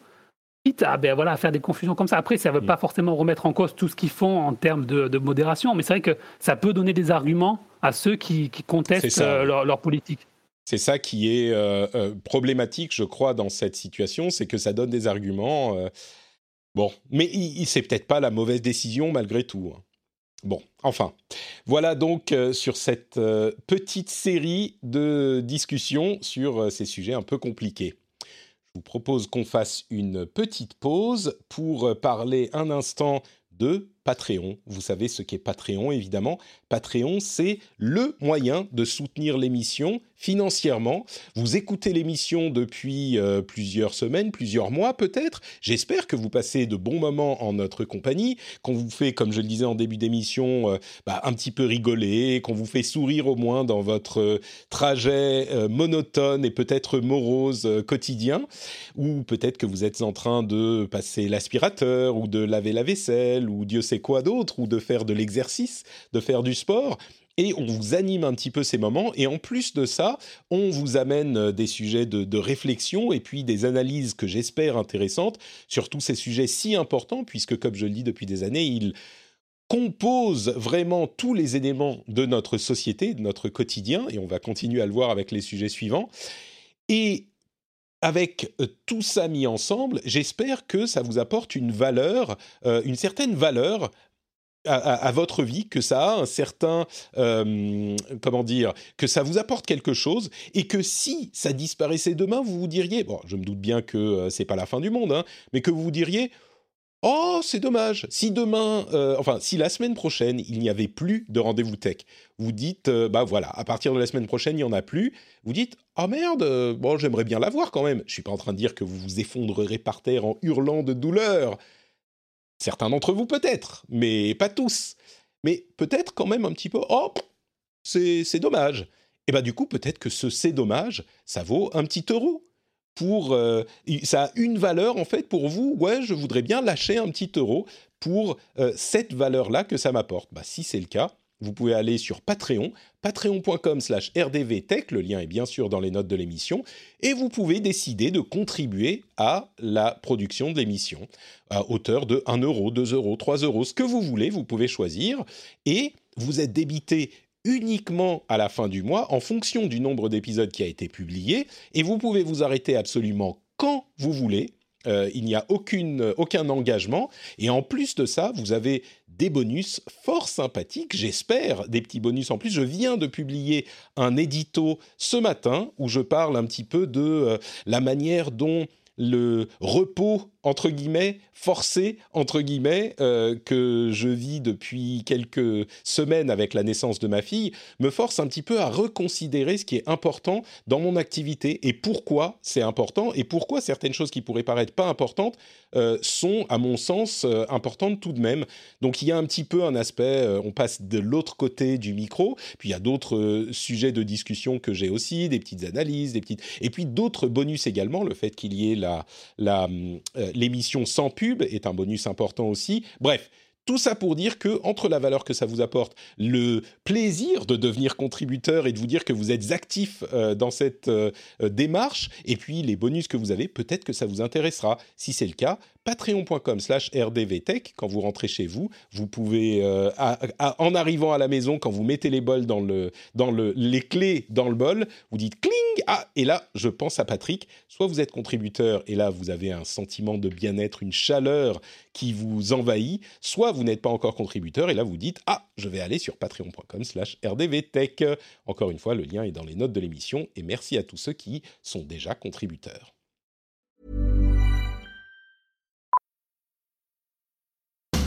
à, ben voilà, faire des confusions comme ça. Après, ça ne veut mm. pas forcément remettre en cause tout ce qu'ils font en termes de, modération, mais c'est vrai que ça peut donner des arguments à ceux qui, contestent euh, leur, politique. C'est ça qui est euh, euh, problématique, je crois, dans cette situation, c'est que ça donne des arguments. bon, mais c'est peut-être pas la mauvaise décision malgré tout. Hein. Bon, enfin, voilà donc sur cette petite série de discussions sur ces sujets un peu compliqués. Vous propose qu'on fasse une petite pause pour parler un instant de Patreon. Vous savez ce qu'est Patreon, évidemment. Patreon, c'est le moyen de soutenir l'émission financièrement. Vous écoutez l'émission depuis euh, plusieurs semaines, plusieurs mois peut-être. J'espère que vous passez de bons moments en notre compagnie, qu'on vous fait, comme je le disais en début d'émission, euh, bah, un petit peu rigoler, qu'on vous fait sourire au moins dans votre euh, trajet monotone et peut-être morose quotidien, ou peut-être que vous êtes en train de passer l'aspirateur ou de laver la vaisselle ou Dieu sait quoi d'autre, ou de faire de l'exercice, de faire du sport et on vous anime un petit peu ces moments. Et en plus de ça, on vous amène euh, des sujets de, réflexion et puis des analyses que j'espère intéressantes sur tous ces sujets si importants, puisque comme je le dis depuis des années, ils composent vraiment tous les éléments de notre société, de notre quotidien, et on va continuer à le voir avec les sujets suivants. Et avec euh, tout ça mis ensemble, j'espère que ça vous apporte une valeur, euh, une certaine valeur à, votre vie, que ça a un certain, euh, comment dire, que ça vous apporte quelque chose, et que si ça disparaissait demain, vous vous diriez, bon, je me doute bien que euh, c'est pas la fin du monde, hein, mais que vous vous diriez, oh, c'est dommage, si demain, euh, enfin, si la semaine prochaine, il n'y avait plus de rendez-vous tech, vous dites, bah voilà, à partir de la semaine prochaine, il n'y en a plus, vous dites, oh merde, bon, j'aimerais bien la voir quand même. Je suis pas en train de dire que vous vous effondrerez par terre en hurlant de douleur, Certains d'entre vous peut-être, mais pas tous. Mais peut-être quand même un petit peu, oh, c'est dommage. Et bien du coup, peut-être que ce c'est dommage, ça vaut un petit euro. Pour, euh, ça a une valeur en fait pour vous. Ouais, je voudrais bien lâcher un petit euro pour euh, cette valeur-là que ça m'apporte. Bah, si c'est le cas, vous pouvez aller sur Patreon, patreon.com slash rdvtech, le lien est bien sûr dans les notes de l'émission, et vous pouvez décider de contribuer à la production de l'émission à hauteur de 1 euro, 2 euros, 3 euros, ce que vous voulez, vous pouvez choisir, et vous êtes débité uniquement à la fin du mois en fonction du nombre d'épisodes qui a été publié, et vous pouvez vous arrêter absolument quand vous voulez, euh, il n'y a aucune, aucun engagement. Et en plus de ça, vous avez des bonus fort sympathiques, j'espère, des petits bonus en plus. Je viens de publier un édito ce matin où je parle un petit peu de euh, la manière dont le repos entre guillemets, forcé, entre guillemets, euh, que je vis depuis quelques semaines avec la naissance de ma fille, me force un petit peu à reconsidérer ce qui est important dans mon activité et pourquoi c'est important et pourquoi certaines choses qui pourraient paraître pas importantes euh, sont, à mon sens, euh, importantes tout de même. Donc il y a un petit peu un aspect, on passe de l'autre côté du micro, puis il y a d'autres sujets de discussion que j'ai aussi, des petites analyses, des petites... Et puis d'autres bonus également, le fait qu'il y ait la... la l'émission sans pub est un bonus important aussi. Bref, tout ça pour dire que entre la valeur que ça vous apporte, le plaisir de devenir contributeur et de vous dire que vous êtes actif euh, dans cette euh, démarche, et puis les bonus que vous avez, peut-être que ça vous intéressera. Si c'est le cas, patreon.com slash rdvtech. Quand vous rentrez chez vous, vous pouvez, euh, en arrivant à la maison, quand vous mettez les bols dans le, dans le, les clés dans le bol, vous dites cling, ah, et là, je pense à Patrick. Soit vous êtes contributeur et là, vous avez un sentiment de bien-être, une chaleur qui vous envahit, soit vous n'êtes pas encore contributeur et là, vous dites, ah, je vais aller sur patreon.com slash rdvtech. Encore une fois, le lien est dans les notes de l'émission et merci à tous ceux qui sont déjà contributeurs.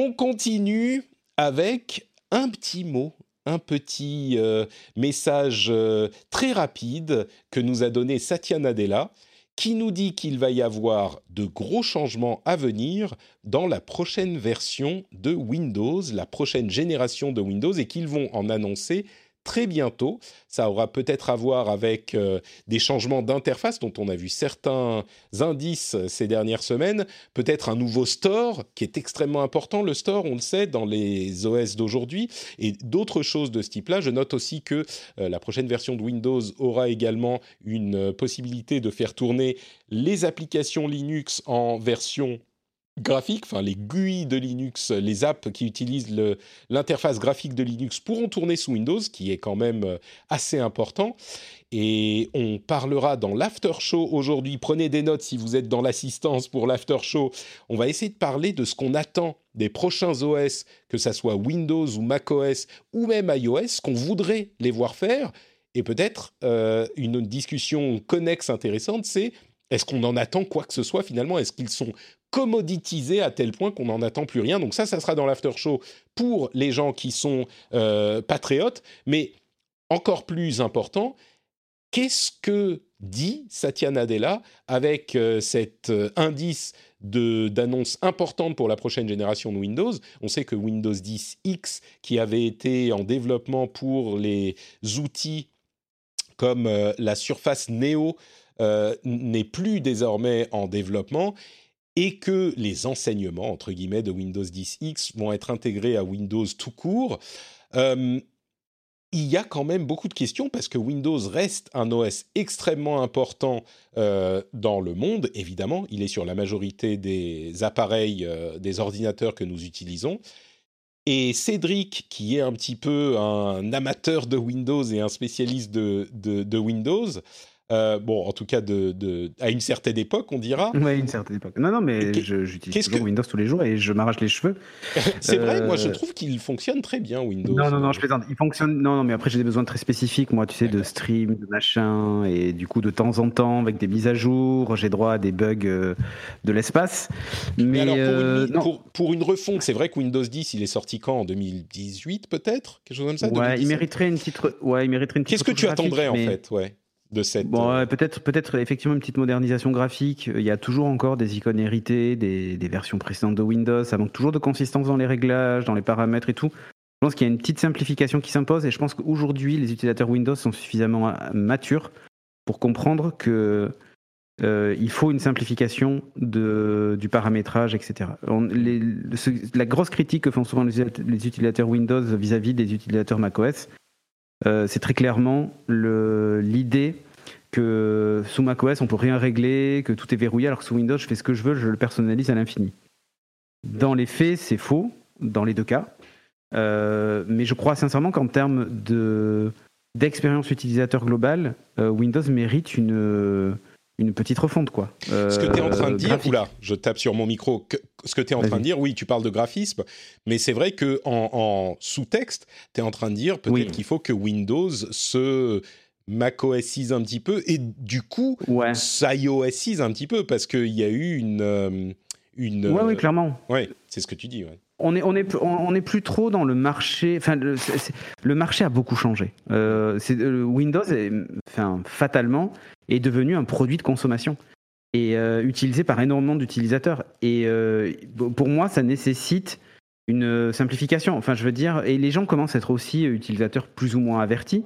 On continue avec un petit mot, un petit euh, message euh, très rapide que nous a donné Satya Nadella, qui nous dit qu'il va y avoir de gros changements à venir dans la prochaine version de Windows, la prochaine génération de Windows, et qu'ils vont en annoncer très bientôt. Ça aura peut-être à voir avec euh, des changements d'interface dont on a vu certains indices ces dernières semaines. Peut-être un nouveau store qui est extrêmement important. Le store, on le sait, dans les OS d'aujourd'hui et d'autres choses de ce type-là. Je note aussi que euh, la prochaine version de Windows aura également une euh, possibilité de faire tourner les applications Linux en version graphique, enfin les GUI de Linux, les apps qui utilisent l'interface graphique de Linux pourront tourner sous Windows, qui est quand même euh, assez important. Et on parlera dans l'after show aujourd'hui. Prenez des notes si vous êtes dans l'assistance pour l'after show. On va essayer de parler de ce qu'on attend des prochains OS, que ça soit Windows ou macOS ou même iOS, qu'on voudrait les voir faire. Et peut-être euh, une discussion connexe intéressante, c'est est-ce qu'on en attend quoi que ce soit finalement? Est-ce qu'ils sont commoditisés à tel point qu'on n'en attend plus rien Donc ça, ça sera dans l'after show pour les gens qui sont euh, patriotes. Mais encore plus important, qu'est-ce que dit Satya Nadella avec euh, cet euh, indice d'annonces importantes pour la prochaine génération de Windows? On sait que Windows 10 X, qui avait été en développement pour les outils comme euh, la Surface Neo, n'est plus désormais en développement et que les enseignements, entre guillemets, de Windows 10X vont être intégrés à Windows tout court. Euh, il y a quand même beaucoup de questions parce que Windows reste un OS extrêmement important euh, dans le monde. Évidemment, il est sur la majorité des appareils, des ordinateurs que nous utilisons. Et Cédric, qui est un petit peu un amateur de Windows et un spécialiste de Windows, euh, bon, en tout cas, de, de, à une certaine époque, on dira. Oui, une certaine époque. Non, non, mais j'utilise toujours que... Windows tous les jours et je m'arrache les cheveux. c'est euh... vrai, moi je trouve qu'il fonctionne très bien, Windows. Non, non, non, je plaisante. Il fonctionne. Non, non, mais après j'ai des besoins très spécifiques, moi, tu sais, de stream, de machin, et du coup, de temps en temps, avec des mises à jour, j'ai droit à des bugs euh, de l'espace. Mais, mais, alors, pour une, pour, pour une refonte, c'est vrai que Windows 10, il est sorti quand? En 2018, peut-être? Quelque chose comme ça? Ouais, 2017? il mériterait une petite. Ouais, il mériterait une Qu'est-ce que tu attendrais, mais... en fait? Ouais de cette. Bon, euh... peut-être, peut-être effectivement une petite modernisation graphique. Il y a toujours encore des icônes héritées, des, des, versions précédentes de Windows. Ça manque toujours de consistance dans les réglages, dans les paramètres et tout. Je pense qu'il y a une petite simplification qui s'impose et je pense qu'aujourd'hui les utilisateurs Windows sont suffisamment matures pour comprendre que euh, il faut une simplification de, du paramétrage, etc. On, les, le, la grosse critique que font souvent les, utilisateurs Windows vis-à-vis -vis des utilisateurs macOS, euh, c'est très clairement l'idée que sous macOS on peut rien régler, que tout est verrouillé, alors que sous Windows je fais ce que je veux, je le personnalise à l'infini. Dans les faits, c'est faux, dans les deux cas. Euh, mais je crois sincèrement qu'en termes de d'expérience utilisateur globale, euh, Windows mérite une une petite refonte, quoi. Euh, ce que tu es en train de dire, graphique. oula, je tape sur mon micro, que, ce que tu es en train de dire, oui, tu parles de graphisme, mais c'est vrai que en, en sous-texte, tu es en train de dire peut-être oui. qu'il faut que Windows se macOSise un petit peu, et du coup, ouais. iOSise un petit peu, parce qu'il y a eu une... Euh, une ouais, oui, clairement. Oui, c'est ce que tu dis, ouais on est, on est, on est plus trop dans le marché. Enfin, le, le marché a beaucoup changé. Euh, Windows, est, enfin, fatalement, est devenu un produit de consommation et euh, utilisé par énormément d'utilisateurs. Et euh, pour moi, ça nécessite une simplification. Enfin, je veux dire, et les gens commencent à être aussi utilisateurs plus ou moins avertis.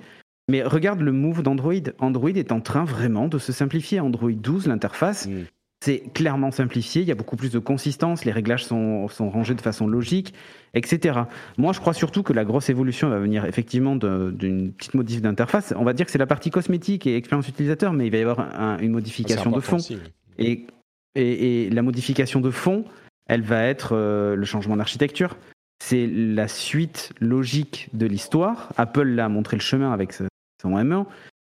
Mais regarde le move d'Android. Android est en train vraiment de se simplifier. Android 12, l'interface. Mmh. C'est clairement simplifié, il y a beaucoup plus de consistance, les réglages sont, sont, rangés de façon logique, etc. Moi, je crois surtout que la grosse évolution va venir effectivement d'une petite modif d'interface. On va dire que c'est la partie cosmétique et expérience utilisateur, mais il va y avoir un, une modification de fond. Aussi, et, et, et, la modification de fond, elle va être euh, le changement d'architecture. c'est la suite logique de l'histoire. Apple l'a montré le chemin avec son M1,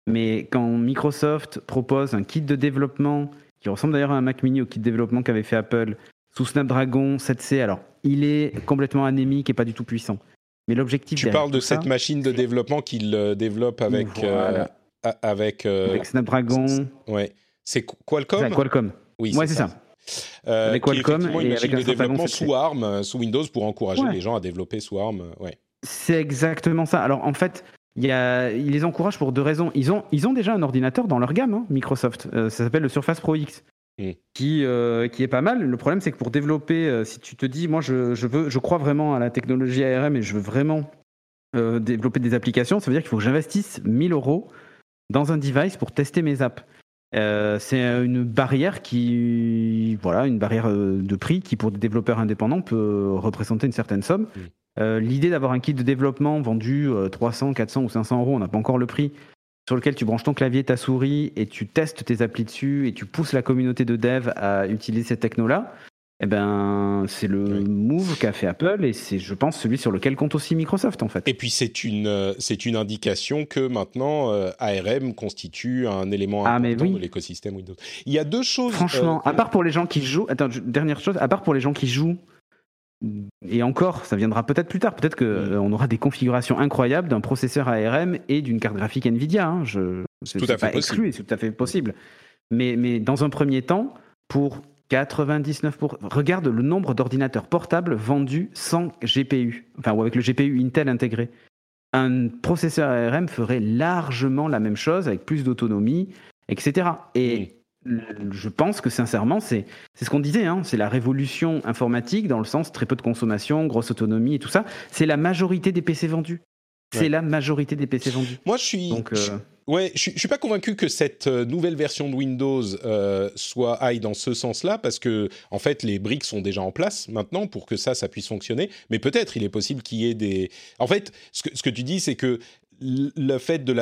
mais quand Microsoft propose un kit de développement qui ressemble d'ailleurs à un Mac Mini au kit de développement qu'avait fait Apple sous Snapdragon 7C, alors il est complètement anémique et pas du tout puissant. Mais l'objectif. Tu parles de cette machine de développement qu'il euh, développe avec euh, avec, euh, avec Snapdragon. Ouais. C'est Qualcomm. C'est Qualcomm. Oui, c'est ça. Euh, avec Qualcomm et avec de développement sous ARM, sous Windows pour encourager les gens à développer sous ARM. Ouais. C'est exactement ça. Alors en fait, il y a, ils les encouragent pour deux raisons. Ils ont, ils ont déjà un ordinateur dans leur gamme, hein, Microsoft. ça s'appelle le Surface Pro X. Hmm. Qui, qui est pas mal. Le problème, c'est que pour développer, si tu te dis, moi, je, je, veux, je crois vraiment à la technologie ARM et je veux vraiment développer des applications, ça veut dire qu'il faut que j'investisse 1000 euros dans un device pour tester mes apps. Euh, c'est une barrière qui, voilà, une barrière euh, de prix qui, pour des développeurs indépendants, peut représenter une certaine somme. Euh, l'idée d'avoir un kit de développement vendu 300, 400 ou 500 euros, on n'a pas encore le prix, sur lequel tu branches ton clavier, ta souris et tu testes tes applis dessus et tu pousses la communauté de dev à utiliser cette techno-là eh ben, c'est le move qu'a fait Apple et c'est, je pense, celui sur lequel compte aussi Microsoft en fait. Et puis c'est une, euh, c'est une indication que maintenant euh, ARM constitue un élément ah, important de l'écosystème Windows. Il y a deux choses. Franchement, euh, à part pour les gens qui jouent, attends, dernière chose, à part pour les gens qui jouent, et encore, ça viendra peut-être plus tard. Peut-être qu'on on aura des configurations incroyables d'un processeur ARM et d'une carte graphique Nvidia. Hein. Je, c'est tout à fait exclu, c'est tout à fait possible. Mais, mais dans un premier temps, pour 99% Regarde le nombre d'ordinateurs portables vendus sans GPU, enfin ou avec le GPU Intel intégré. Un processeur ARM ferait largement la même chose avec plus d'autonomie, etc. Et je pense que sincèrement, c'est ce qu'on disait, hein, c'est la révolution informatique dans le sens très peu de consommation, grosse autonomie et tout ça. C'est la majorité des PC vendus. C'est la majorité des PC vendus. Moi, je suis. Donc, euh, Ouais, je, je suis pas convaincu que cette euh, nouvelle version de Windows euh, soit aille dans ce sens-là parce que en fait les briques sont déjà en place maintenant pour que ça ça puisse fonctionner. Mais peut-être il est possible qu'il y ait des. En fait, ce que, ce que tu dis c'est que le fait de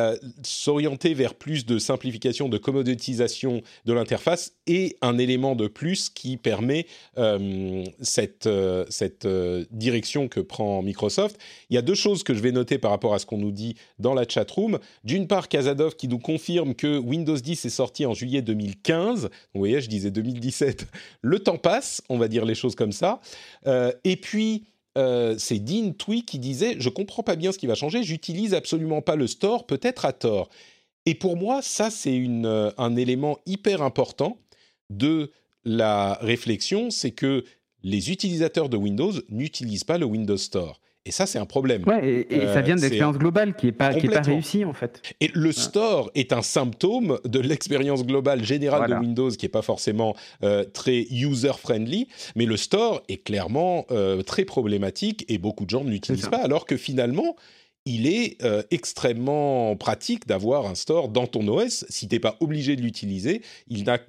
s'orienter vers plus de simplification, de commoditisation de l'interface est un élément de plus qui permet euh, cette, euh, euh, direction que prend Microsoft. Il y a deux choses que je vais noter par rapport à ce qu'on nous dit dans la chat room. D'une part, Kazadov qui nous confirme que Windows 10 est sorti en juillet 2015. Vous voyez, je disais 2017. Le temps passe, on va dire les choses comme ça. et puis euh, c'est Dean Twee qui disait Je comprends pas bien ce qui va changer, j'utilise absolument pas le store, peut-être à tort. Et pour moi, ça, c'est euh, un élément hyper important de la réflexion c'est que les utilisateurs de Windows n'utilisent pas le Windows Store. Et ça, c'est un problème. Ouais, et, ça vient de euh, l'expérience globale qui n'est pas, qui est pas réussie, en fait. Et le store est un symptôme de l'expérience globale générale de Windows qui n'est pas forcément euh, très user-friendly, mais le store est clairement euh, très problématique et beaucoup de gens ne l'utilisent pas, alors que finalement, il est extrêmement pratique d'avoir un store dans ton OS. Si tu n'es pas obligé de l'utiliser,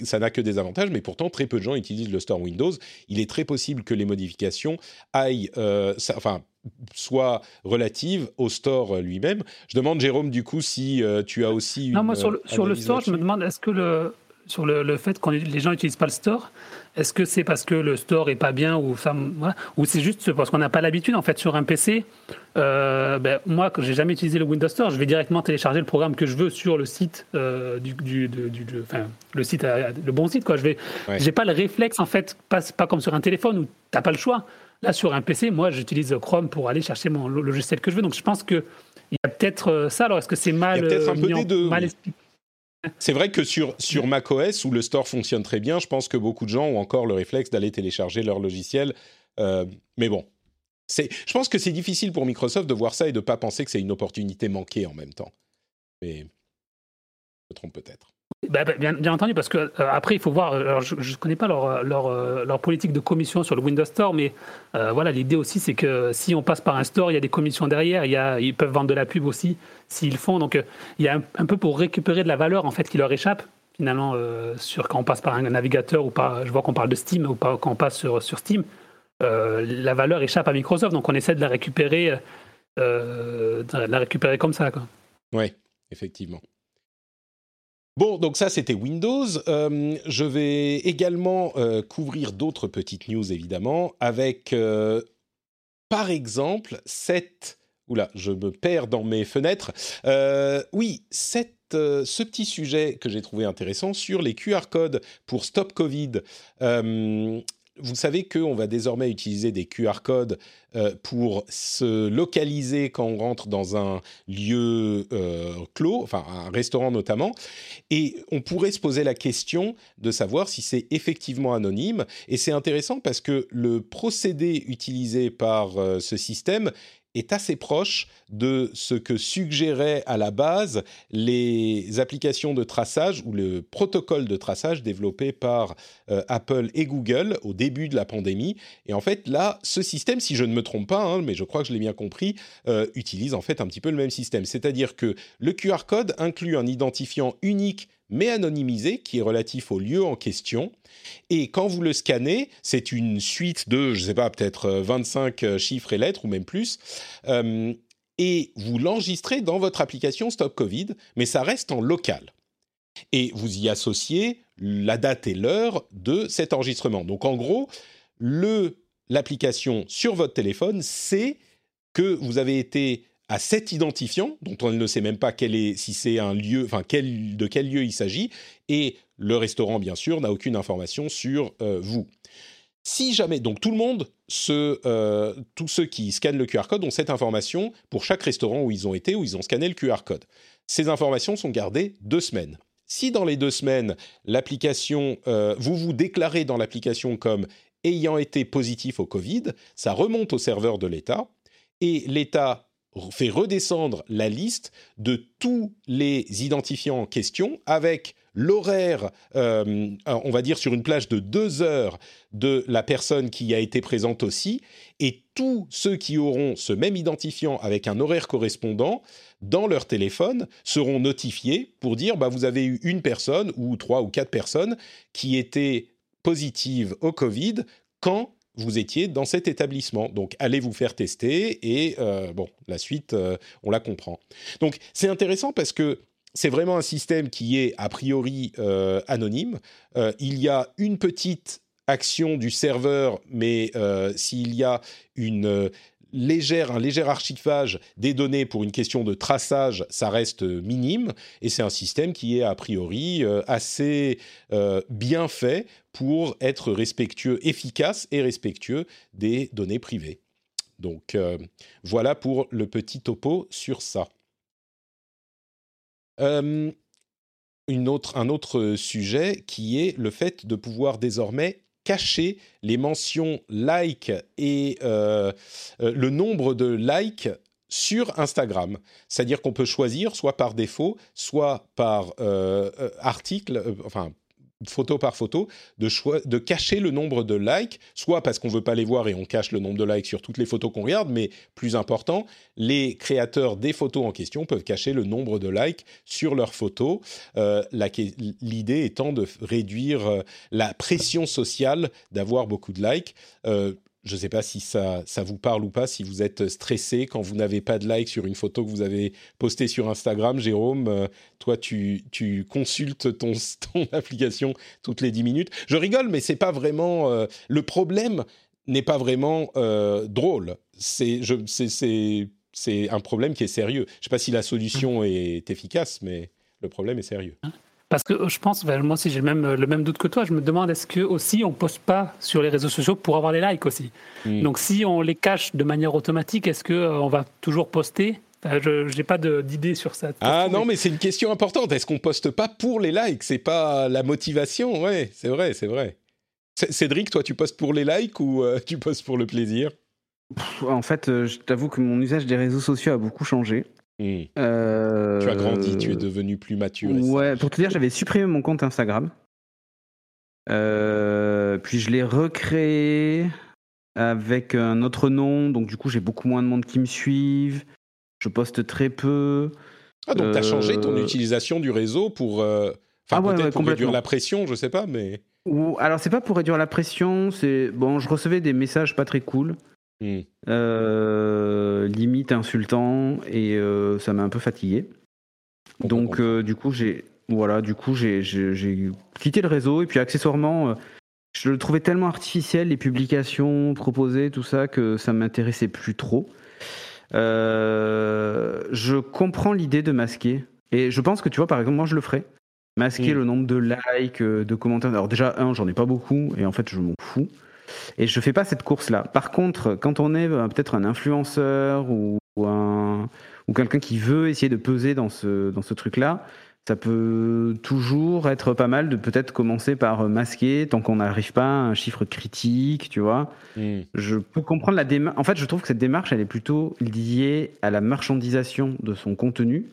ça n'a que des avantages, mais pourtant très peu de gens utilisent le store Windows. Il est très possible que les modifications aillent, enfin, soit relative au store lui-même. Je demande, Jérôme, du coup, si euh, tu as aussi Non, moi, sur le, sur le store, je me demande, est-ce que le, sur le, le fait que les gens n'utilisent pas le store, est-ce que c'est parce que le store est pas bien ou ça, ou c'est juste parce qu'on n'a pas l'habitude en fait sur un PC euh, ben, Moi, quand j'ai jamais utilisé le Windows Store, je vais directement télécharger le programme que je veux sur le site euh, du, du, du, enfin, le site, le bon site quoi. Je vais, j'ai pas le réflexe en fait, pas, pas comme sur un téléphone où t'as pas le choix. Là, sur un PC, moi, j'utilise Chrome pour aller chercher mon logiciel que je veux. Donc, je pense qu'il y a peut-être euh, ça. Alors, est-ce que c'est mal, il y a peut-être un peu des deux. C'est vrai que sur, sur macOS, où le store fonctionne très bien, je pense que beaucoup de gens ont encore le réflexe d'aller télécharger leur logiciel. Euh, mais bon, je pense que c'est difficile pour Microsoft de voir ça et de ne pas penser que c'est une opportunité manquée en même temps. Mais je me trompe peut-être. Bah, bah, bien, entendu, parce que euh, après, il faut voir. Alors, je ne connais pas euh, leur, politique de commission sur le Windows Store, mais euh, voilà, l'idée aussi, c'est que si on passe par un store, il y a des commissions derrière. Ils peuvent vendre de la pub aussi s'ils font. Donc, il y a un, peu pour récupérer de la valeur en fait qui leur échappe finalement sur quand on passe par un navigateur ou pas. Je vois qu'on parle de Steam ou pas quand on passe sur, Steam. la valeur échappe à Microsoft, donc on essaie de la récupérer, de la récupérer comme ça. Oui, effectivement. Bon, donc ça c'était Windows. Euh, je vais également euh, couvrir d'autres petites news évidemment, avec euh, par exemple, cette... Oula, je me perds dans mes fenêtres. Oui, cette, ce petit sujet que j'ai trouvé intéressant sur les QR codes pour Stop Covid. Vous savez qu'on va désormais utiliser des QR codes euh, pour se localiser quand on rentre dans un lieu euh, clos, enfin un restaurant notamment, et on pourrait se poser la question de savoir si c'est effectivement anonyme. Et c'est intéressant parce que le procédé utilisé par euh, ce système est assez proche de ce que suggéraient à la base les applications de traçage ou le protocole de traçage développé par euh, Apple et Google au début de la pandémie. Et en fait, là, ce système, si je ne me trompe pas, hein, mais je crois que je l'ai bien compris, euh, utilise en fait un petit peu le même système. C'est-à-dire que le QR code inclut un identifiant unique mais anonymisé qui est relatif au lieu en question. Et quand vous le scannez, c'est une suite de, je ne sais pas, peut-être 25 euh, chiffres et lettres ou même plus. Euh, et vous l'enregistrez dans votre application Stop Covid, mais ça reste en local. Et vous y associez la date et l'heure de cet enregistrement. Donc en gros, l'application sur votre téléphone sait que vous avez été à cet identifiant, dont on ne sait même pas quel est, si c'est un lieu, enfin de quel lieu il s'agit, et le restaurant, bien sûr, n'a aucune information sur euh, vous. Si jamais, donc tout le monde, euh, tous ceux qui scannent le QR code ont cette information pour chaque restaurant où ils ont été, où ils ont scanné le QR code. Ces informations sont gardées deux semaines. Si dans les deux semaines, l'application, euh, vous vous déclarez dans l'application comme ayant été positif au Covid, ça remonte au serveur de l'État et l'État fait redescendre la liste de tous les identifiants en question avec l'horaire, euh, on va dire sur une plage de deux heures de la personne qui a été présente aussi, et tous ceux qui auront ce même identifiant avec un horaire correspondant dans leur téléphone seront notifiés pour dire bah, vous avez eu une personne ou trois ou quatre personnes qui étaient positives au Covid quand vous étiez dans cet établissement. Donc, allez vous faire tester et euh, bon, la suite, euh, on la comprend. Donc, c'est intéressant parce que c'est vraiment un système qui est a priori euh, anonyme. il y a une petite action du serveur, mais s'il y a une légère, un léger archivage des données pour une question de traçage, ça reste minime, et c'est un système qui est a priori euh, assez euh, bien fait pour être respectueux, efficace et respectueux des données privées. Donc euh, voilà pour le petit topo sur ça. Un autre sujet qui est le fait de pouvoir désormais cacher les mentions like et euh, euh, le nombre de likes sur Instagram. C'est-à-dire qu'on peut choisir, soit par défaut, soit par euh, article, enfin photo par photo, de, de cacher le nombre de likes, soit parce qu'on veut pas les voir et on cache le nombre de likes sur toutes les photos qu'on regarde, mais plus important, les créateurs des photos en question peuvent cacher le nombre de likes sur leurs photos. Euh, l'idée étant de réduire euh, la pression sociale d'avoir beaucoup de likes. Euh, je ne sais pas si ça, ça vous parle ou pas, si vous êtes stressé quand vous n'avez pas de like sur une photo que vous avez postée sur Instagram. Jérôme, euh, toi, tu, tu consultes ton, ton, application toutes les 10 minutes. Je rigole, mais c'est pas vraiment... Euh, le problème n'est pas vraiment euh, drôle. C'est un problème qui est sérieux. Je ne sais pas si la solution est efficace, mais le problème est sérieux. Parce que euh, je pense, moi aussi j'ai le même, le même doute que toi, je me demande est-ce que aussi on poste pas sur les réseaux sociaux pour avoir les likes aussi. Hmm. Donc si on les cache de manière automatique, est-ce qu'on euh, on va toujours poster? Je n'ai pas d'idée sur ça. Ah non, mais c'est une question importante. Est-ce qu'on poste pas pour les likes? C'est pas la motivation Ouais, c'est vrai, c'est vrai. Cédric, toi, tu postes pour les likes ou euh, tu postes pour le plaisir? En fait, je t'avoue que mon usage des réseaux sociaux a beaucoup changé. Euh, tu as grandi, tu es devenu plus mature. Ouais, pour te dire, j'avais supprimé mon compte Instagram. Euh, puis je l'ai recréé avec un autre nom, donc du coup j'ai beaucoup moins de monde qui me suivent. Je poste très peu. Ah donc tu as changé ton euh, utilisation du réseau pour, enfin ah peut-être pour réduire la pression, je sais pas, mais. Ou alors c'est pas pour réduire la pression, c'est bon, je recevais des messages pas très cool. Hmm. Euh, limite insultant et euh, ça m'a un peu fatigué. Donc euh, du coup j'ai voilà du coup j'ai quitté le réseau et puis accessoirement je le trouvais tellement artificiel, les publications proposées, tout ça, que ça m'intéressait plus trop. Je comprends l'idée de masquer. Et je pense que, tu vois, par exemple, moi, je le ferais. Masquer Mm. le nombre de likes, de commentaires. Alors, déjà, un, j'en ai pas beaucoup, et en fait, je m'en fous. Et je fais pas cette course-là. Par contre, quand on est euh, peut-être un influenceur ou, ou un ou quelqu'un qui veut essayer de peser dans ce dans ce truc-là, ça peut toujours être pas mal de peut-être commencer par masquer tant qu'on n'arrive pas à un chiffre critique, tu vois. Hmm. Je peux comprendre la démarche. En fait, je trouve que cette démarche, elle est plutôt liée à la marchandisation de son contenu.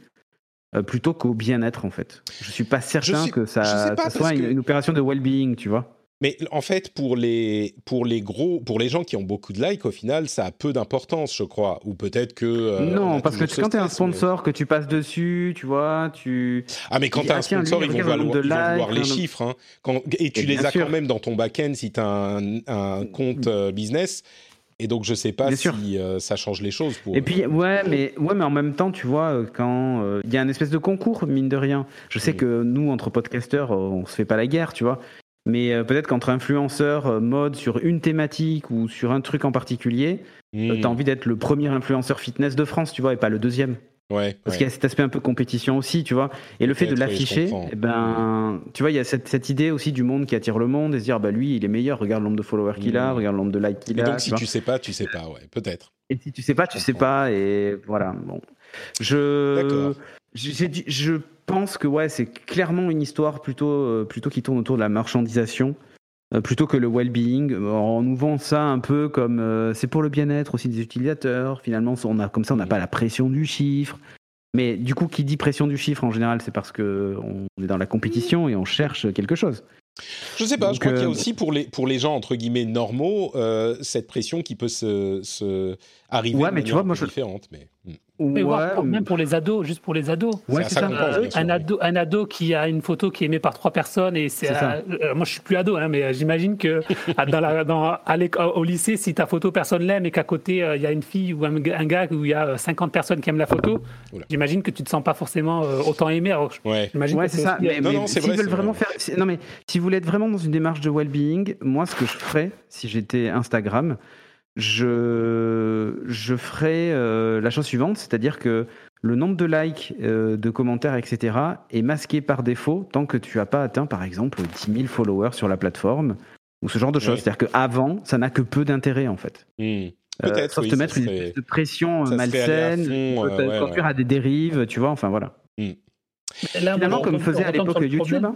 euh, plutôt qu'au bien-être en fait. Je suis pas certain sais- que ça, soit parce une, que- une opération de well-being, tu vois. Mais en fait, pour les, pour les gros, pour les gens qui ont beaucoup de likes, au final, ça a peu d'importance, je crois. Ou peut-être que. euh, on non, a parce que quand tu es un mais- sponsor, que tu passes dessus, tu vois, tu. Ah, mais quand tu as un ah, sponsor, ils, vont likes, les le- chiffres. hein. Quand- et tu Et les as sûr. quand même dans ton back-end si tu as un, un compte euh, business. Et donc, je sais pas Bien si euh, ça change les choses. Pour Et puis ouais, mais ouais, mais en même temps, tu vois, quand euh, il y a une espèce de concours, mine de rien. Je sais que nous, entre podcasteurs, on se fait pas la guerre, tu vois. Mais euh, peut-être qu'entre influenceurs euh, mode sur une thématique ou sur un truc en particulier, euh, Hmm. t'as envie d'être le premier influenceur fitness de France, tu vois, et pas le deuxième. Ouais, Parce ouais. qu'il y a cet aspect un peu compétition aussi, tu vois. Et le fait de l'afficher, eh ben, tu vois, il y a cette, cette idée aussi du monde qui attire le monde et se dire, bah lui, il est meilleur, regarde le nombre de followers qu'il a, Mm. regarde le nombre de likes qu'il Et a. donc, tu si vois. tu sais pas, tu sais pas, ouais, peut-être. Et si tu sais pas, tu sais pas, et voilà. Bon, je, D'accord. je pense que ouais, c'est clairement une histoire plutôt, euh, plutôt qui tourne autour de la marchandisation, euh, plutôt que le well-being. On nous vend ça un peu comme euh, c'est pour le bien-être aussi des utilisateurs. Finalement, on a comme ça, on n'a pas la pression du chiffre. Mais du coup, qui dit pression du chiffre en général, c'est parce que on est dans la compétition et on cherche quelque chose. Je sais pas, je Donc, crois qu'il y a euh, aussi pour les, pour les gens, entre guillemets, normaux, euh, cette pression qui peut se, se arriver Ouais, de mais tu vois, moi, je- différente. Mais... Mais Ouais, voir même pour les ados, juste pour les ados. Ouais, c'est ça Euh, un, ado, un ado qui a une photo qui est aimée par trois personnes et c'est euh, euh, moi je suis plus ado hein, mais euh, j'imagine que à- dans la, dans, à l'éc- au lycée si ta photo personne l'aime et qu'à côté euh, il y a une fille ou un, gars où il y a euh, 50 personnes qui aiment la photo j'imagine que tu te sens pas forcément euh, autant aimé alors Ouais. j'imagine Ouais, que c'est ça. aussi, euh, Mais, Non, mais non, c'est s'ils vrai, veulent c'est vraiment vrai. faire, si- non mais si vous voulez être vraiment dans une démarche de well-being, moi, ce que je ferais si j'étais Instagram, je je ferais euh, la chose suivante, c'est-à-dire que le nombre de likes, euh, de commentaires, etc. est masqué par défaut tant que tu as pas atteint, par exemple, 10 000 followers sur la plateforme ou ce genre de choses. C'est-à-dire qu'avant, ça n'a que peu d'intérêt en fait. Hmm. Euh, sauf oui, te mettre une serait- espèce de pression ça euh, malsaine, fond, peut euh, ouais, conduire ouais. à des dérives, tu vois. Enfin voilà. là, Finalement, on comme faisait on à l'époque YouTube.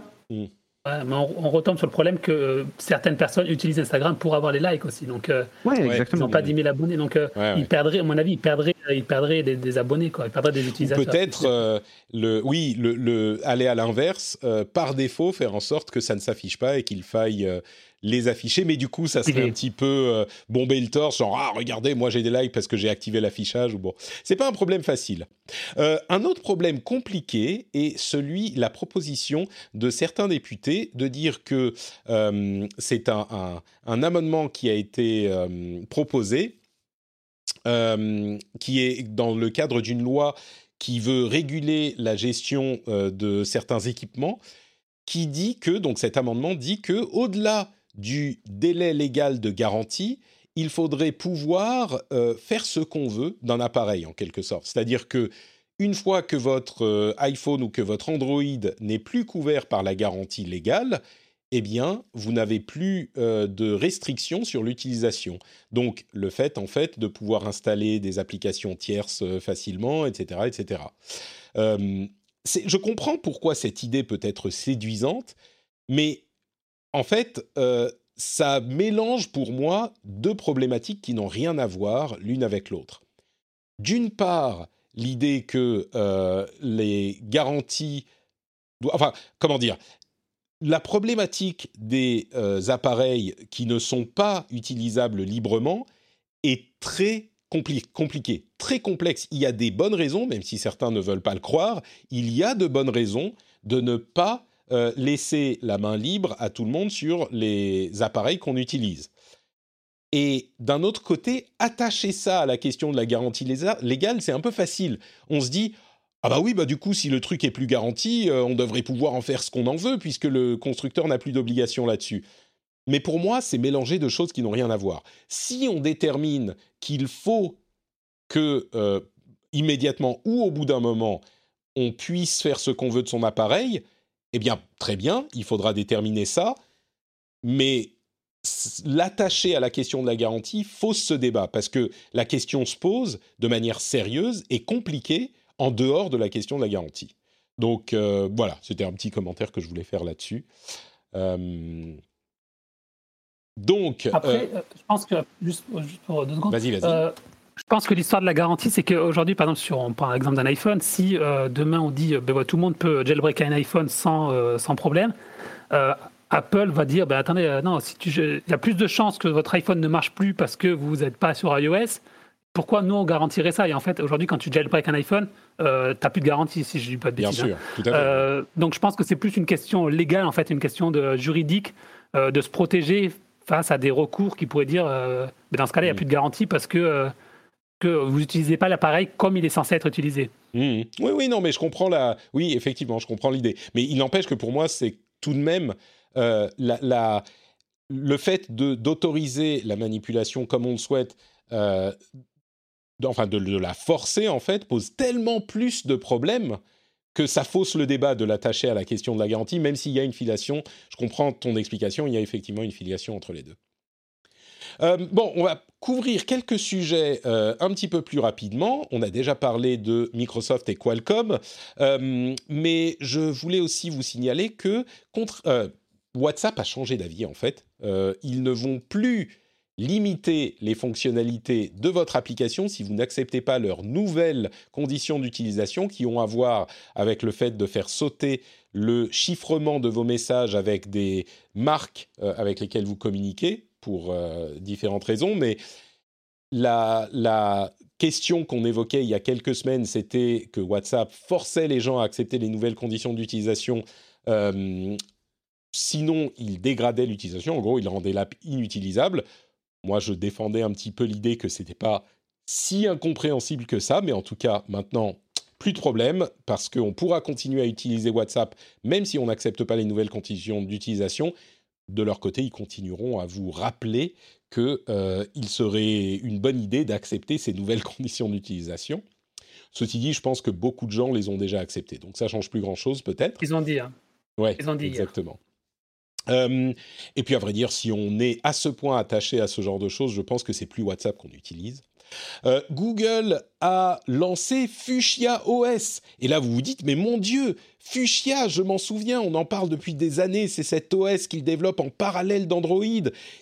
Ouais, mais on, on retombe sur le problème que euh, certaines personnes utilisent Instagram pour avoir les likes aussi donc euh, Ouais, Ouais, ils exactement. n'ont pas 10 000 abonnés donc euh, Ouais, ouais. ils perdraient à mon avis ils perdraient ils perdraient des, des abonnés quoi ils perdraient des utilisateurs peut-être, euh, le, oui, le, le, aller à l'inverse, euh, par défaut, faire en sorte que ça ne s'affiche pas et qu'il faille euh, les afficher. Mais du coup, ça serait un petit peu euh, bomber le torse, genre, ah, regardez, moi j'ai des likes parce que j'ai activé l'affichage. Ou bon, c'est pas un problème facile. Euh, un autre problème compliqué est celui, la proposition de certains députés de dire que euh, c'est un, un, un amendement qui a été euh, proposé qui est dans le cadre d'une loi qui veut réguler la gestion de certains équipements, qui dit que, donc cet amendement dit que, au-delà du délai légal de garantie, il faudrait pouvoir euh, faire ce qu'on veut d'un appareil, en quelque sorte. C'est-à-dire que une fois que votre euh, iPhone ou que votre Android n'est plus couvert par la garantie légale, eh bien, vous n'avez plus euh, de restrictions sur l'utilisation. Donc, le fait, en fait, de pouvoir installer des applications tierces facilement, etc., etc. Je comprends pourquoi cette idée peut être séduisante, mais en fait, euh, ça mélange pour moi deux problématiques qui n'ont rien à voir l'une avec l'autre. D'une part, l'idée que euh, les garanties, enfin, comment dire, la problématique des euh, appareils qui ne sont pas utilisables librement est très compli- compliquée, très complexe. Il y a des bonnes raisons, même si certains ne veulent pas le croire, il y a de bonnes raisons de ne pas euh, laisser la main libre à tout le monde sur les appareils qu'on utilise. Et d'un autre côté, attacher ça à la question de la garantie légale, c'est un peu facile. On se dit, ah bah oui, bah du coup, si le truc est plus garanti, euh, on devrait pouvoir en faire ce qu'on en veut, puisque le constructeur n'a plus d'obligation là-dessus. Mais pour moi, c'est mélanger deux choses qui n'ont rien à voir. Si on détermine qu'il faut que euh, immédiatement ou au bout d'un moment, on puisse faire ce qu'on veut de son appareil, eh bien, très bien, il faudra déterminer ça. Mais l'attacher à la question de la garantie fausse ce débat parce que la question se pose de manière sérieuse et compliquée en dehors de la question de la garantie. Donc euh, voilà, c'était un petit commentaire que je voulais faire là-dessus. Euh, donc. Après, euh, je pense que, juste, pour deux secondes. Vas-y, vas-y. Je pense que l'histoire de la garantie, c'est qu'aujourd'hui, par exemple, sur, on prend l'exemple d'un iPhone, si demain on dit ben, tout le monde peut jailbreak un iPhone sans, sans problème, Apple va dire ben, attendez, non, si il y a plus de chances que votre iPhone ne marche plus parce que vous n'êtes pas sur iOS pourquoi nous on garantirait ça? Et en fait, aujourd'hui, quand tu jailbreak un iPhone, euh, tu n'as plus de garantie, si je ne dis pas de bêtises. Bien sûr, tout à fait. Euh, donc je pense que c'est plus une question légale, en fait, une question de, juridique, euh, de se protéger face à des recours qui pourraient dire, mais dans ce cas-là, il n'y a mm. plus de garantie parce que, que vous n'utilisez pas l'appareil comme il est censé être utilisé. Mm. Oui, oui, non, mais je comprends la. Oui, effectivement, je comprends l'idée. Mais il n'empêche que pour moi, c'est tout de même la, la, le fait d'autoriser la manipulation comme on le souhaite enfin de, la forcer en fait, pose tellement plus de problèmes que ça fausse le débat de l'attacher à la question de la garantie, même s'il y a une filiation. Je comprends ton explication, il y a effectivement une filiation entre les deux. Euh, bon, on va couvrir quelques sujets euh, un petit peu plus rapidement. On a déjà parlé de Microsoft et Qualcomm, euh, mais je voulais aussi vous signaler que contre, WhatsApp a changé d'avis en fait. ils ne vont plus limiter les fonctionnalités de votre application si vous n'acceptez pas leurs nouvelles conditions d'utilisation qui ont à voir avec le fait de faire sauter le chiffrement de vos messages avec des marques euh, avec lesquelles vous communiquez pour euh, différentes raisons. Mais la, question qu'on évoquait il y a quelques semaines, c'était que WhatsApp forçait les gens à accepter les nouvelles conditions d'utilisation. Euh, sinon, il dégradait l'utilisation. En gros, il rendait l'app inutilisable. Moi, je défendais un petit peu l'idée que c'était pas si incompréhensible que ça, mais en tout cas, maintenant, plus de problème parce qu'on pourra continuer à utiliser WhatsApp même si on n'accepte pas les nouvelles conditions d'utilisation. De leur côté, ils continueront à vous rappeler qu'il euh, serait une bonne idée d'accepter ces nouvelles conditions d'utilisation. Ceci dit, je pense que beaucoup de gens les ont déjà acceptées, donc ça change plus grand-chose peut-être. Ils ont dit. Hein. Ouais, Ils ont dit exactement. Euh, et puis à vrai dire, si on est à ce point attaché à ce genre de choses, je pense que c'est plus WhatsApp qu'on utilise. Euh, Google a lancé Fuchsia OS. Et là, vous vous dites, mais mon Dieu, Fuchsia, je m'en souviens, on en parle depuis des années, c'est cet OS qu'il développe en parallèle d'Android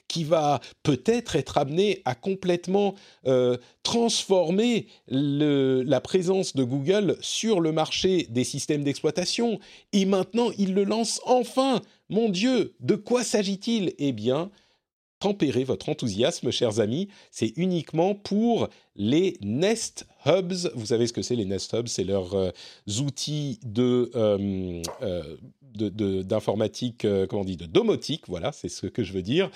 qui va peut-être être amené à complètement euh, transformer la présence de Google sur le marché des systèmes d'exploitation. Et maintenant, il le lance enfin. Mon Dieu, de quoi s'agit-il? Eh bien, tempérer votre enthousiasme, chers amis. C'est uniquement pour les Nest Hubs. Vous savez ce que c'est les Nest Hubs? C'est leurs euh, outils de, euh, euh, d'informatique, comment on dit, de domotique. Voilà, c'est ce que je veux dire.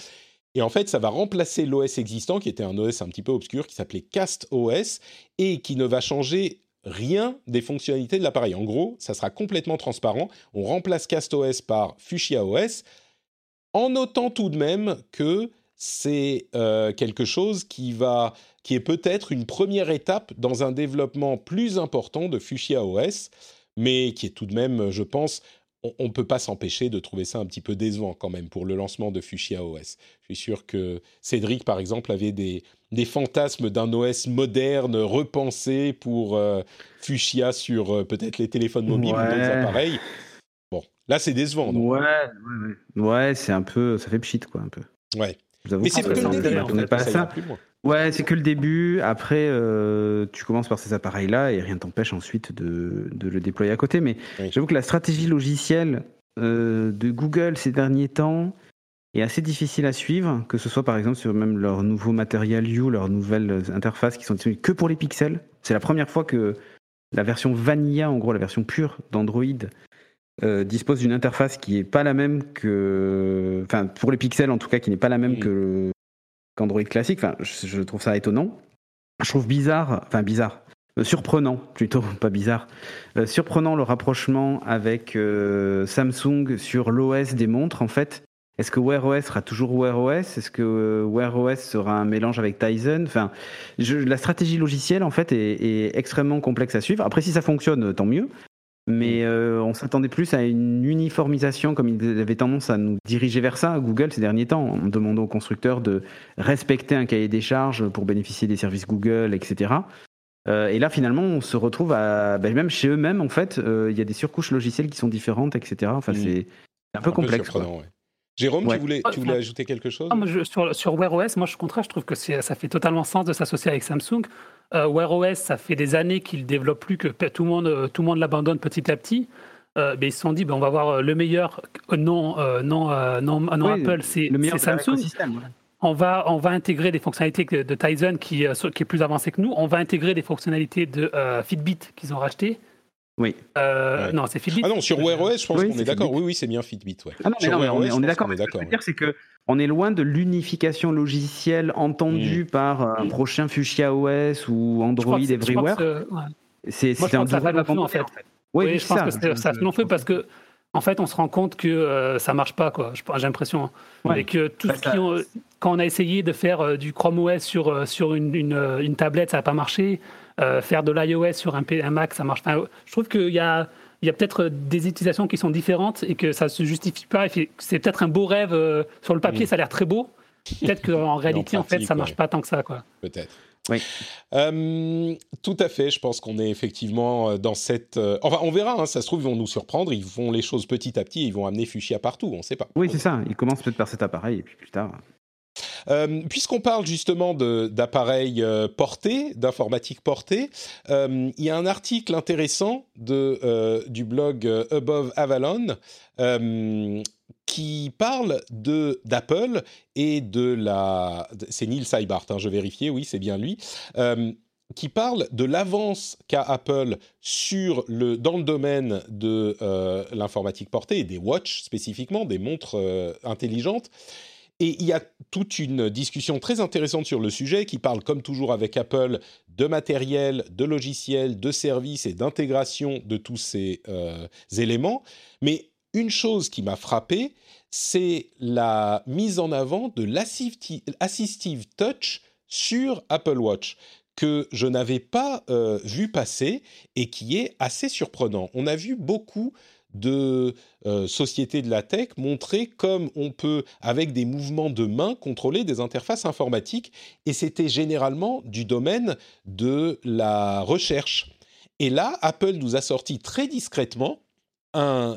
Et en fait, ça va remplacer l'OS existant, qui était un OS un petit peu obscur, qui s'appelait Cast OS, et qui ne va changer rien des fonctionnalités de l'appareil. En gros, ça sera complètement transparent. On remplace Cast OS par Fuchsia OS en notant tout de même que c'est euh, quelque chose qui va, qui est peut-être une première étape dans un développement plus important de Fuchsia OS, mais qui est tout de même, je pense, on ne peut pas s'empêcher de trouver ça un petit peu décevant quand même pour le lancement de Fuchsia OS. Je suis sûr que Cédric, par exemple, avait des, des fantasmes d'un OS moderne, repensé pour euh, Fuchsia sur euh, peut-être les téléphones mobiles ou d'autres appareils. Bon, là c'est décevant, ouais, ouais. c'est un peu, ça fait pchit quoi, un peu. Ouais. Mais c'est que, le début, en fait, pas ça. Ouais, c'est que le début. Après, euh, tu commences par ces appareils-là et rien ne t'empêche ensuite de, de, le déployer à côté. Mais j'avoue que la stratégie logicielle euh, de Google ces derniers temps est assez difficile à suivre, que ce soit par exemple sur même leur nouveau matériel U, leur nouvelle interface qui sont disponibles que pour les pixels. C'est la première fois que la version vanilla, en gros la version pure d'Android, euh, dispose d'une interface qui n'est pas la même que, enfin pour les pixels en tout cas, qui n'est pas la même que qu'Android classique. Enfin, je, trouve ça étonnant. Je trouve bizarre, enfin bizarre, euh, surprenant plutôt, pas bizarre, euh, surprenant le rapprochement avec Samsung sur l'OS des montres en fait, Est-ce que Wear OS sera toujours Wear OS Est-ce que Wear OS sera un mélange avec Tizen? Enfin, la stratégie logicielle en fait est, extrêmement complexe à suivre. Après, si ça fonctionne, tant mieux. Mais euh, on s'attendait plus à une uniformisation, comme ils avaient tendance à nous diriger vers ça, Google, ces derniers temps, en demandant aux constructeurs de respecter un cahier des charges pour bénéficier des services Google, etc. Euh, et là, finalement, on se retrouve à. Ben, même chez eux-mêmes, en fait, euh, il y a des surcouches logicielles qui sont différentes, etc. Enfin, mm. c'est un peu complexe. Jérôme, tu voulais, tu voulais ajouter quelque chose sur, sur Wear OS, moi, je, au contraire, je trouve que ça fait totalement sens de s'associer avec Samsung. Euh, Wear OS, ça fait des années qu'ils ne développent plus, que tout le monde, tout le monde l'abandonne petit à petit. Euh, ben, ils se sont dit, ben, on va voir euh, le meilleur, non, non, non, non Apple, c'est Samsung. On va, on va intégrer des fonctionnalités de, Tizen qui, qui est plus avancé que nous. On va intégrer des fonctionnalités de Fitbit qu'ils ont racheté. Oui. Euh, non, c'est Fitbit. Ah non, sur Wear OS, je pense qu'on est, d'accord. Oui, oui, c'est bien Fitbit. Ouais. Ah non, mais non, on, est, d'accord. Ce que je veux dire, c'est que on est loin de l'unification logicielle entendue mm. par un mm. prochain Fuchsia OS ou Android Everywhere. C'est un double en fait. Oui, je pense que ça se fait parce que en fait, on se rend compte que euh, ça marche pas, quoi. J'ai l'impression. Hein. Et que tout bah, ce qui, quand on a essayé de faire euh, du Chrome OS sur, sur une, une, une tablette, ça n'a pas marché. Euh, faire de l'iOS sur un, un, Mac, ça marche. je trouve qu'il y a, il y a peut-être des utilisations qui sont différentes et que ça ne se justifie pas. C'est peut-être un beau rêve. Euh, sur le papier, ça a l'air très beau. Peut-être qu'en réalité, en, fait, ça ne marche pas tant que ça. quoi. Peut-être. Oui. Euh, tout à fait. Je pense qu'on est effectivement dans cette. Enfin, on verra. Hein, ça se trouve, ils vont nous surprendre. Ils font les choses petit à petit. Ils vont amener Fuchsia partout. On ne sait pas. Oui, c'est ça. Ils commencent peut-être par cet appareil et puis plus tard. Euh, puisqu'on parle justement d'appareils euh, portés, d'informatique portée, euh, il y a un article intéressant du blog Above Avalon qui parle d'Apple et de la c'est Neil Seibart, hein, je vérifiais, oui c'est bien lui, qui parle de l'avance qu'a Apple dans le domaine de l'informatique portée des watches spécifiquement, des montres intelligentes et il y a toute une discussion très intéressante sur le sujet qui parle, comme toujours avec Apple, de matériel, de logiciels, de services et d'intégration de tous ces euh, éléments. Mais une chose qui m'a frappé, c'est la mise en avant de l'assistive touch sur Apple Watch que je n'avais pas euh, vu passer et qui est assez surprenant. On a vu beaucoup de euh, sociétés de la tech montrer comme on peut, avec des mouvements de main, contrôler des interfaces informatiques. Et c'était généralement du domaine de la recherche. Et là, Apple nous a sorti très discrètement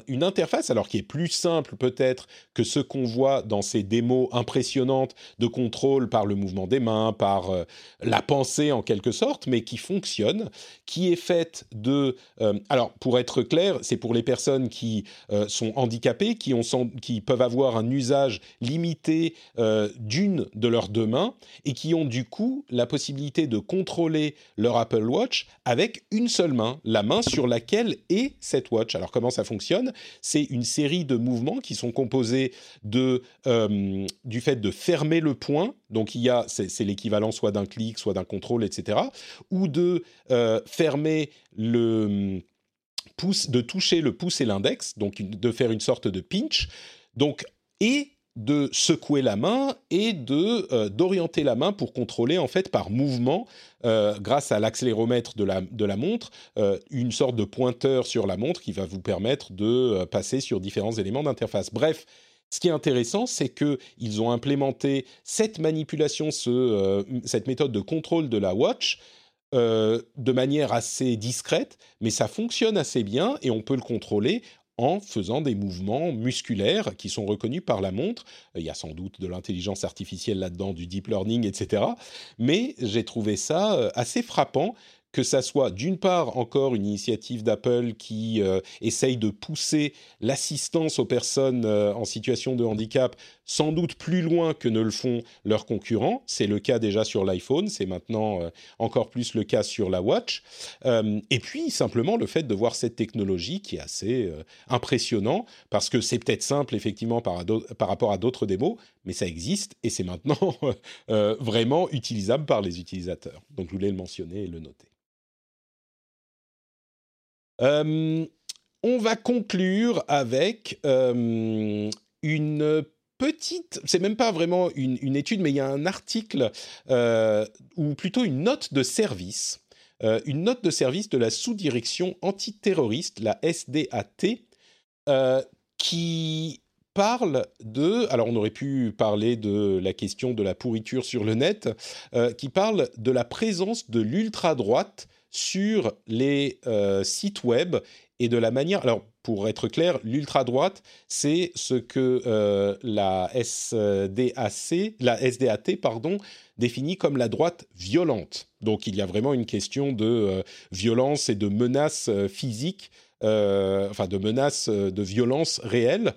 une interface, alors qui est plus simple peut-être que ce qu'on voit dans ces démos impressionnantes de contrôle par le mouvement des mains, par euh, la pensée en quelque sorte, mais qui fonctionne, qui est faite de... Euh, alors pour être clair, c'est pour les personnes qui euh, sont handicapées, qui, ont, qui peuvent avoir un usage limité d'une de leurs deux mains, et qui ont du coup la possibilité de contrôler leur Apple Watch avec une seule main, la main sur laquelle est cette watch. Alors comment ça c'est une série de mouvements qui sont composés de, euh, du fait de fermer le point, donc il y a, c'est l'équivalent soit d'un clic, soit d'un contrôle, etc., ou de euh, fermer le pouce, de toucher le pouce et l'index, donc de faire une sorte de pinch, donc et de secouer la main et de euh, d'orienter la main pour contrôler en fait par mouvement euh, grâce à l'accéléromètre de la, de la montre euh, une sorte de pointeur sur la montre qui va vous permettre de passer sur différents éléments d'interface. Bref, ce qui est intéressant, c'est que ils ont implémenté cette manipulation, ce, cette méthode de contrôle de la watch de manière assez discrète, mais ça fonctionne assez bien et on peut le contrôler en faisant des mouvements musculaires qui sont reconnus par la montre. Il y a sans doute de l'intelligence artificielle là-dedans, du deep learning, etc. Mais j'ai trouvé ça euh, assez frappant que ça soit d'une part encore une initiative d'Apple qui euh, essaye de pousser l'assistance aux personnes euh, en situation de handicap sans doute plus loin que ne le font leurs concurrents. C'est le cas déjà sur l'iPhone, c'est maintenant euh, encore plus le cas sur la Watch. et puis simplement le fait de voir cette technologie qui est assez impressionnant parce que c'est peut-être simple effectivement par, rapport à d'autres démos, mais ça existe et c'est maintenant vraiment utilisable par les utilisateurs. Donc je voulais le mentionner et le noter. Euh, on va conclure avec euh, une petite, c'est même pas vraiment une, étude, mais il y a un article ou plutôt une note de service, une note de service de la sous-direction antiterroriste, la SDAT, qui parle de, alors on aurait pu parler de la question de la pourriture sur le net, euh, qui parle de la présence de l'ultra-droite sur les euh, sites web et de la manière. Pour être clair, l'ultra-droite, c'est ce que euh, la SDAC, la SDAT, pardon, définit comme la droite violente. Donc, il y a vraiment une question de violence et de menaces physiques, enfin de menaces de violence réelles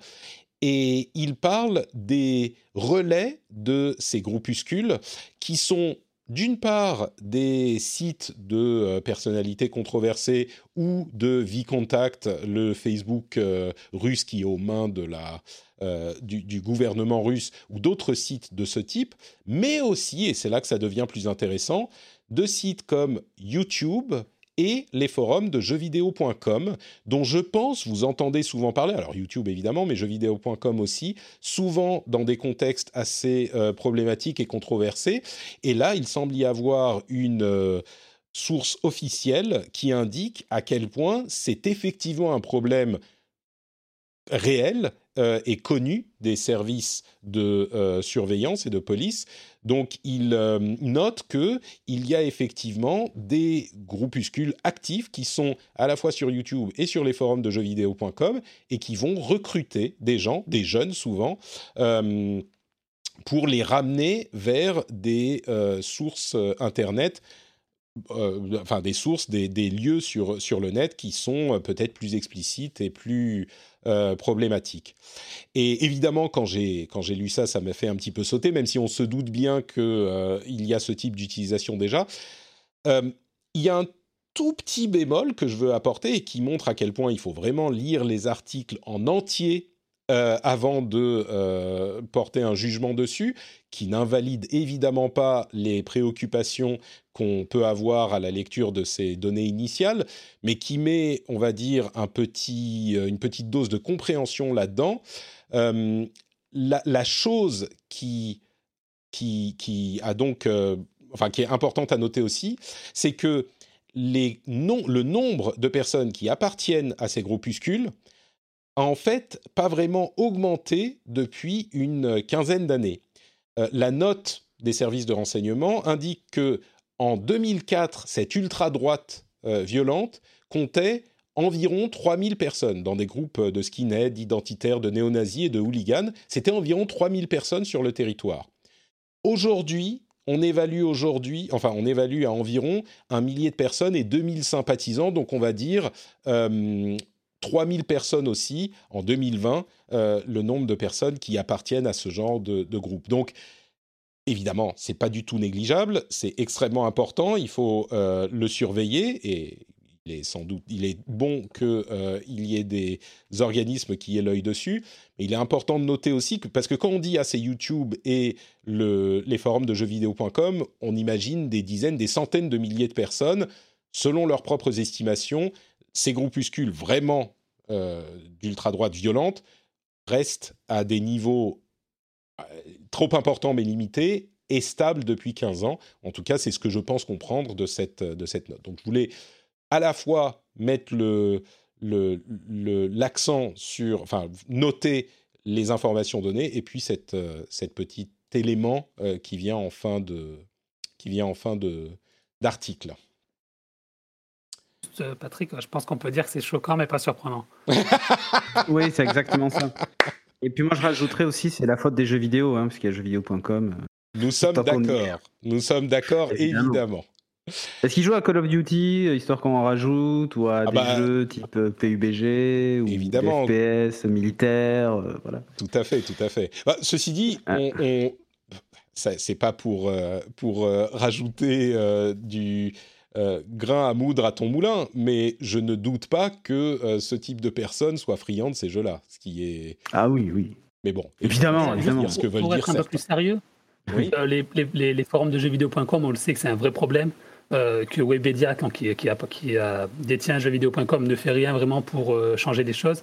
et il parle des relais de ces groupuscules qui sont d'une part des sites de euh, personnalités controversées ou de Vicontact, le Facebook euh, russe qui est aux mains euh, du, gouvernement russe, ou d'autres sites de ce type, mais aussi, et c'est là que ça devient plus intéressant, de sites comme YouTube, et les forums de jeuxvideo.com, dont je pense vous entendez souvent parler, alors YouTube évidemment, mais jeuxvideo.com aussi, souvent dans des contextes assez euh, problématiques et controversés. Et là, il semble y avoir une euh, source officielle qui indique à quel point c'est effectivement un problème réel euh, et connu des services de surveillance et de police donc, il euh, note que il y a effectivement des groupuscules actifs qui sont à la fois sur YouTube et sur les forums de jeuxvideo.com et qui vont recruter des gens, des jeunes souvent. Euh, pour les ramener vers des euh, sources internet enfin des sources, des, lieux sur le net qui sont peut-être plus explicites et plus euh, problématique. Et évidemment, quand j'ai quand j'ai lu ça, ça m'a fait un petit peu sauter, même si on se doute bien qu'il euh, il y a ce type d'utilisation déjà. Euh, il y a un tout petit bémol que je veux apporter et qui montre à quel point il faut vraiment lire les articles en entier euh, avant de euh, porter un jugement dessus, qui n'invalide évidemment pas les préoccupations qu'on peut avoir à la lecture de ces données initiales, mais qui met, on va dire, euh, une petite dose de compréhension là-dedans. La, chose qui, qui, qui a donc, enfin, qui est importante à noter aussi, c'est que les le nombre de personnes qui appartiennent à ces groupuscules en fait pas vraiment augmenté depuis une quinzaine d'années. Euh, la note des services de renseignement indique que en 2004, cette ultra-droite euh, violente comptait environ 3000 personnes dans des groupes de skinheads, d'identitaires, de néo-nazis et de hooligans. C'était environ 3000 personnes sur le territoire. Aujourd'hui, on évalue aujourd'hui, enfin on évalue à environ un millier de personnes et 2000 sympathisants, donc on va dire euh, 3000 personnes aussi en 2020, euh, le nombre de personnes qui appartiennent à ce genre de, groupe. Donc, évidemment, c'est pas du tout négligeable, c'est extrêmement important, il faut euh, le surveiller et il est sans doute, il est bon qu'il euh, y ait des organismes qui aient l'œil dessus. Mais il est important de noter aussi que, parce que quand on dit assez YouTube et les forums de jeuxvideo.com, on imagine des dizaines, des centaines de milliers de personnes, selon leurs propres estimations, ces groupuscules vraiment euh, d'ultra-droite violente restent à des niveaux euh, trop importants mais limités et stables depuis 15 ans. En tout cas, c'est ce que je pense comprendre de cette, de cette note. Donc je voulais à la fois mettre l'accent sur, enfin, noter les informations données et puis cette, euh, cette petit élément qui vient en fin de, qui vient en fin de, d'article. Euh, Patrick, je pense qu'on peut dire que c'est choquant mais pas surprenant. oui, c'est exactement ça. Et puis moi je rajouterais aussi c'est la faute des jeux vidéo, hein, parce qu'il y a jeuxvideo.com. Euh, Nous sommes d'accord. Nous sommes d'accord, évidemment. Est-ce qu'ils jouent à Call of Duty, euh, histoire qu'on en rajoute, ou à ah des bah, jeux type PUBG, ou évidemment. FPS militaire, voilà. Tout à fait, tout à fait. Bah, ceci dit, ah. on, c'est pas pour, pour rajouter du, euh, grain à moudre à ton moulin, mais je ne doute pas que euh, ce type de personne soit friand de ces jeux-là, ce qui est... Ah oui, oui. Mais bon, évidemment, évidemment. Ce que veulent pour être un peu plus sérieux, euh, les, les, les, forums de jeuxvideo.com, on le sait que c'est un vrai problème. Euh, que Webedia, qui, qui, a, qui a, détient jeuxvideo.com, ne fait rien vraiment pour euh, changer les choses.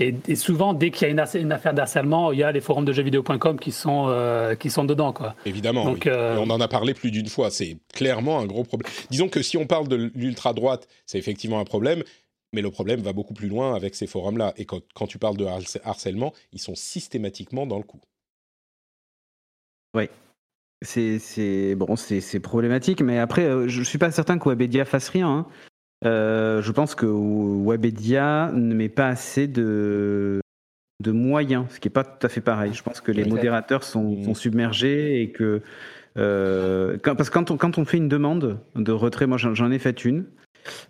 Et, souvent, dès qu'il y a une, une affaire d'harcèlement, il y a les forums de jeuxvideo.com qui sont euh, qui sont dedans, quoi. Évidemment. Donc, on en a parlé plus d'une fois. C'est clairement un gros problème. Disons que si on parle de l'ultra droite, c'est effectivement un problème. Mais le problème va beaucoup plus loin avec ces forums-là. Et quand, quand tu parles de harcèlement, ils sont systématiquement dans le coup. Oui, c'est bon, c'est problématique, mais après, euh, je suis pas certain que Webedia fasse rien. Hein. Euh, je pense que Webedia ne met pas assez de, de moyens, ce qui n'est pas tout à fait pareil. Je pense que les modérateurs sont, sont, submergés et que. Euh, parce que quand on, quand on fait une demande de retrait, moi j'en ai fait une,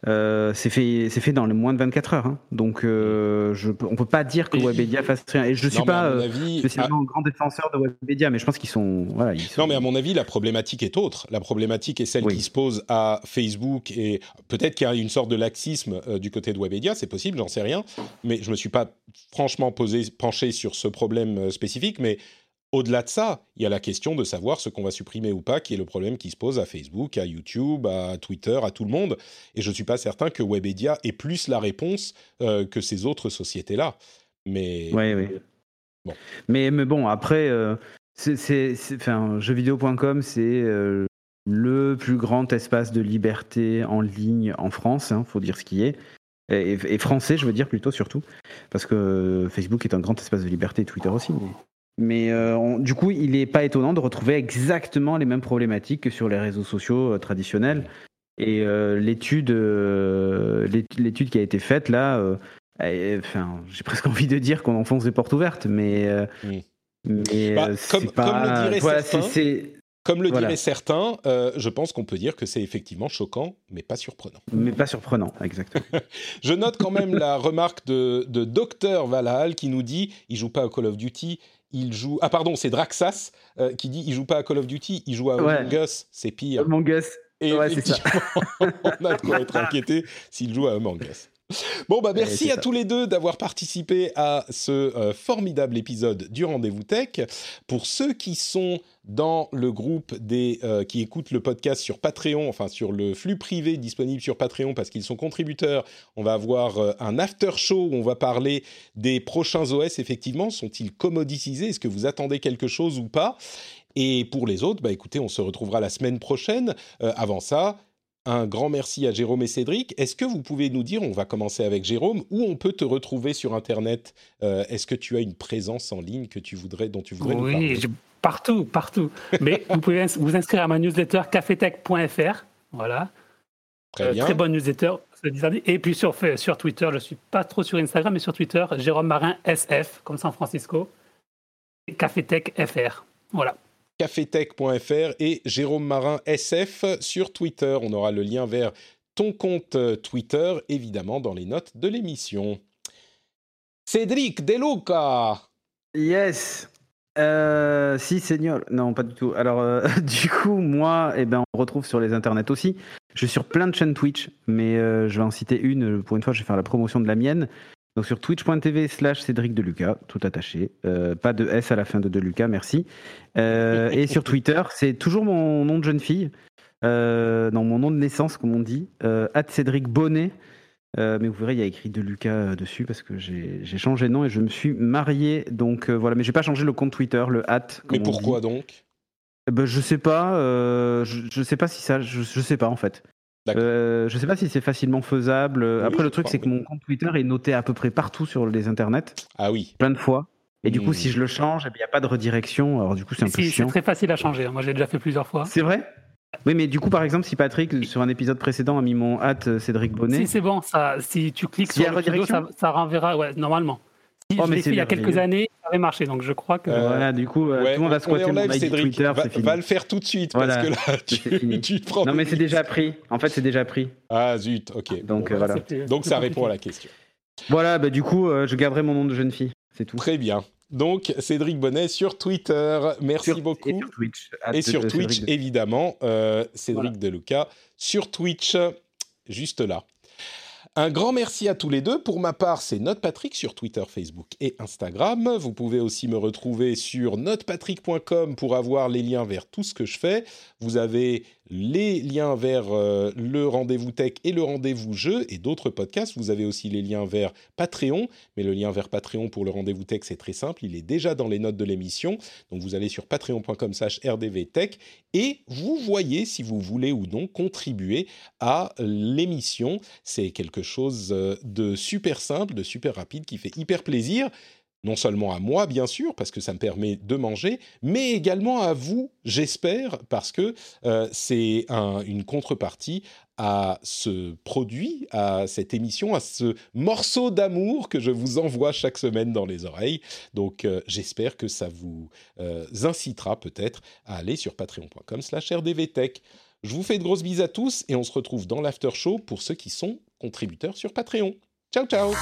euh, c'est fait, c'est fait dans les moins de 24 heures. Hein. Donc, euh, je, on peut pas dire que Webedia fasse rien. Et je ne suis pas euh, spécialement un grand défenseur de Webedia, mais je pense qu'ils sont, voilà, Non, mais à mon avis, la problématique est autre. La problématique est celle qui se pose à Facebook et peut-être qu'il y a une sorte de laxisme du côté de Webedia. C'est possible, j'en sais rien. Mais je me suis pas franchement posé, penché sur ce problème spécifique. Mais au-delà de ça, il y a la question de savoir ce qu'on va supprimer ou pas, qui est le problème qui se pose à Facebook, à YouTube, à Twitter, à tout le monde. Et je ne suis pas certain que Webedia ait plus la réponse euh, que ces autres sociétés-là. Mais... Oui, oui. Bon. Mais, mais bon, après, euh, c'est, enfin, jeuxvideo.com, c'est euh, le plus grand espace de liberté en ligne en France, il hein, faut dire ce qui est. Et, et, français, je veux dire plutôt surtout, parce que Facebook est un grand espace de liberté, Twitter aussi. Mais... Mais euh, du coup, il n'est pas étonnant de retrouver exactement les mêmes problématiques que sur les réseaux sociaux euh, traditionnels. Et euh, l'étude, l'étude qui a été faite là, enfin, j'ai presque envie de dire qu'on enfonce des portes ouvertes, mais, mais bah, comme, le dirait certains, comme le diraient certains, je pense qu'on peut dire que c'est effectivement choquant, mais pas surprenant. Mais pas surprenant, exactement. je note quand même la remarque de, de Dr Valhall qui nous dit il joue pas à Call of Duty, il joue. Ah, pardon, c'est Draxas euh, qui dit il joue pas à Call of Duty, il joue à Among Us, c'est pire. Among Us. Et ouais, on a de quoi être inquiété s'il joue à Among Us. Bon, bah merci à tous les deux d'avoir participé à ce euh, formidable épisode du Rendez-vous Tech. Pour ceux qui sont dans le groupe des euh, qui écoutent le podcast sur Patreon, enfin sur le flux privé disponible sur Patreon parce qu'ils sont contributeurs, on va avoir euh, un after show où on va parler des prochains OS. Effectivement, sont-ils commodicisés Est-ce que vous attendez quelque chose ou pas? Et pour les autres, bah écoutez, on se retrouvera la semaine prochaine. avant ça un grand merci à Jérôme et Cédric. Est-ce que vous pouvez nous dire, on va commencer avec Jérôme, où on peut te retrouver sur Internet? Euh, Est-ce que tu as une présence en ligne que tu voudrais, dont tu voudrais nous parler? Oui, partout, partout. Mais vous pouvez vous inscrire à ma newsletter cafetech.fr. Voilà. Très euh, bien. très bonne newsletter. Et puis sur, sur Twitter, je ne suis pas trop sur Instagram, mais sur Twitter, Jérôme Marin SF, comme San Francisco. Cafetech FR. Voilà cafetech.fr et Jérôme Marin SF sur Twitter. On aura le lien vers ton compte Twitter, évidemment, dans les notes de l'émission. Cédric Deluca Yes euh, si, Seigneur. Non, pas du tout. Alors, euh, du coup, moi, eh ben, on retrouve sur les internets aussi. Je suis sur plein de chaînes Twitch, mais euh, je vais en citer une. Pour une fois, je vais faire la promotion de la mienne. Donc sur twitch.tv slash Cédric Deluca, tout attaché. Euh, pas de S à la fin de Deluca, merci. Euh, et sur Twitter, c'est toujours mon nom de jeune fille. Euh, non, mon nom de naissance, comme on dit. Euh, Cédric Bonnet. mais vous verrez, il y a écrit Deluca dessus parce que j'ai changé de nom et je me suis marié. Donc voilà, mais j'ai pas changé le compte Twitter, le at. Mais pourquoi donc? Ben, je sais pas, je, je, sais pas si ça, je, je sais pas en fait. Euh, je sais pas si c'est facilement faisable. Après, le truc, c'est que mon compte Twitter est noté à peu près partout sur les internets. Ah oui. Plein de fois. Et du coup, hmm. si je le change, eh il n'y a pas de redirection. Alors, du coup, c'est un peu chiant. C'est très facile à changer. Hein. Moi, j'ai déjà fait plusieurs fois. C'est vrai? Oui, mais du coup, par exemple, si Patrick, sur un épisode précédent, a mis mon hâte euh, Cédric Bonnet. Si, c'est bon. Ça, si tu cliques sur le pseudo, ça, ça renverra, ouais, normalement. Oh, je l'ai fait il y a quelques années, ça avait marché, donc je crois que. Euh, voilà, du coup, euh, tout le monde va squatter mon Twitter. Va, va, le faire tout de suite, parce que là, tu, tu prends. Non, mais c'est déjà pris. En fait, c'est déjà pris. Ah, zut, ok. Donc, euh, voilà. Donc, ça répond à la question. Voilà, bah, du coup, je garderai mon nom de jeune fille. C'est tout. Très bien. Donc, Cédric Bonnet sur Twitter. Merci beaucoup. Et sur Twitch. Et sur Twitch, évidemment. Cédric Deluca sur Twitch, juste là. Un grand merci à tous les deux. Pour ma part, c'est NotePatrick sur Twitter, Facebook et Instagram. Vous pouvez aussi me retrouver sur notepatrick.com pour avoir les liens vers tout ce que je fais. Vous avez les liens vers euh, le rendez-vous tech et le rendez-vous jeu et d'autres podcasts. Vous avez aussi les liens vers Patreon, mais le lien vers Patreon pour le rendez-vous tech, c'est très simple. Il est déjà dans les notes de l'émission. Donc vous allez sur patreon.com slash rdvtech et vous voyez si vous voulez ou non contribuer à l'émission. C'est quelque chose euh, de super simple, de super rapide, qui fait hyper plaisir non seulement à moi, bien sûr, parce que ça me permet de manger, mais également à vous, j'espère, parce que euh, c'est une contrepartie à ce produit, à cette émission, à ce morceau d'amour que je vous envoie chaque semaine dans les oreilles. Donc euh, j'espère que ça vous incitera peut-être à aller sur patreon.com slash rdvtech. Je vous fais de grosses bises à tous et on se retrouve dans l'after show pour ceux qui sont contributeurs sur Patreon. Ciao ciao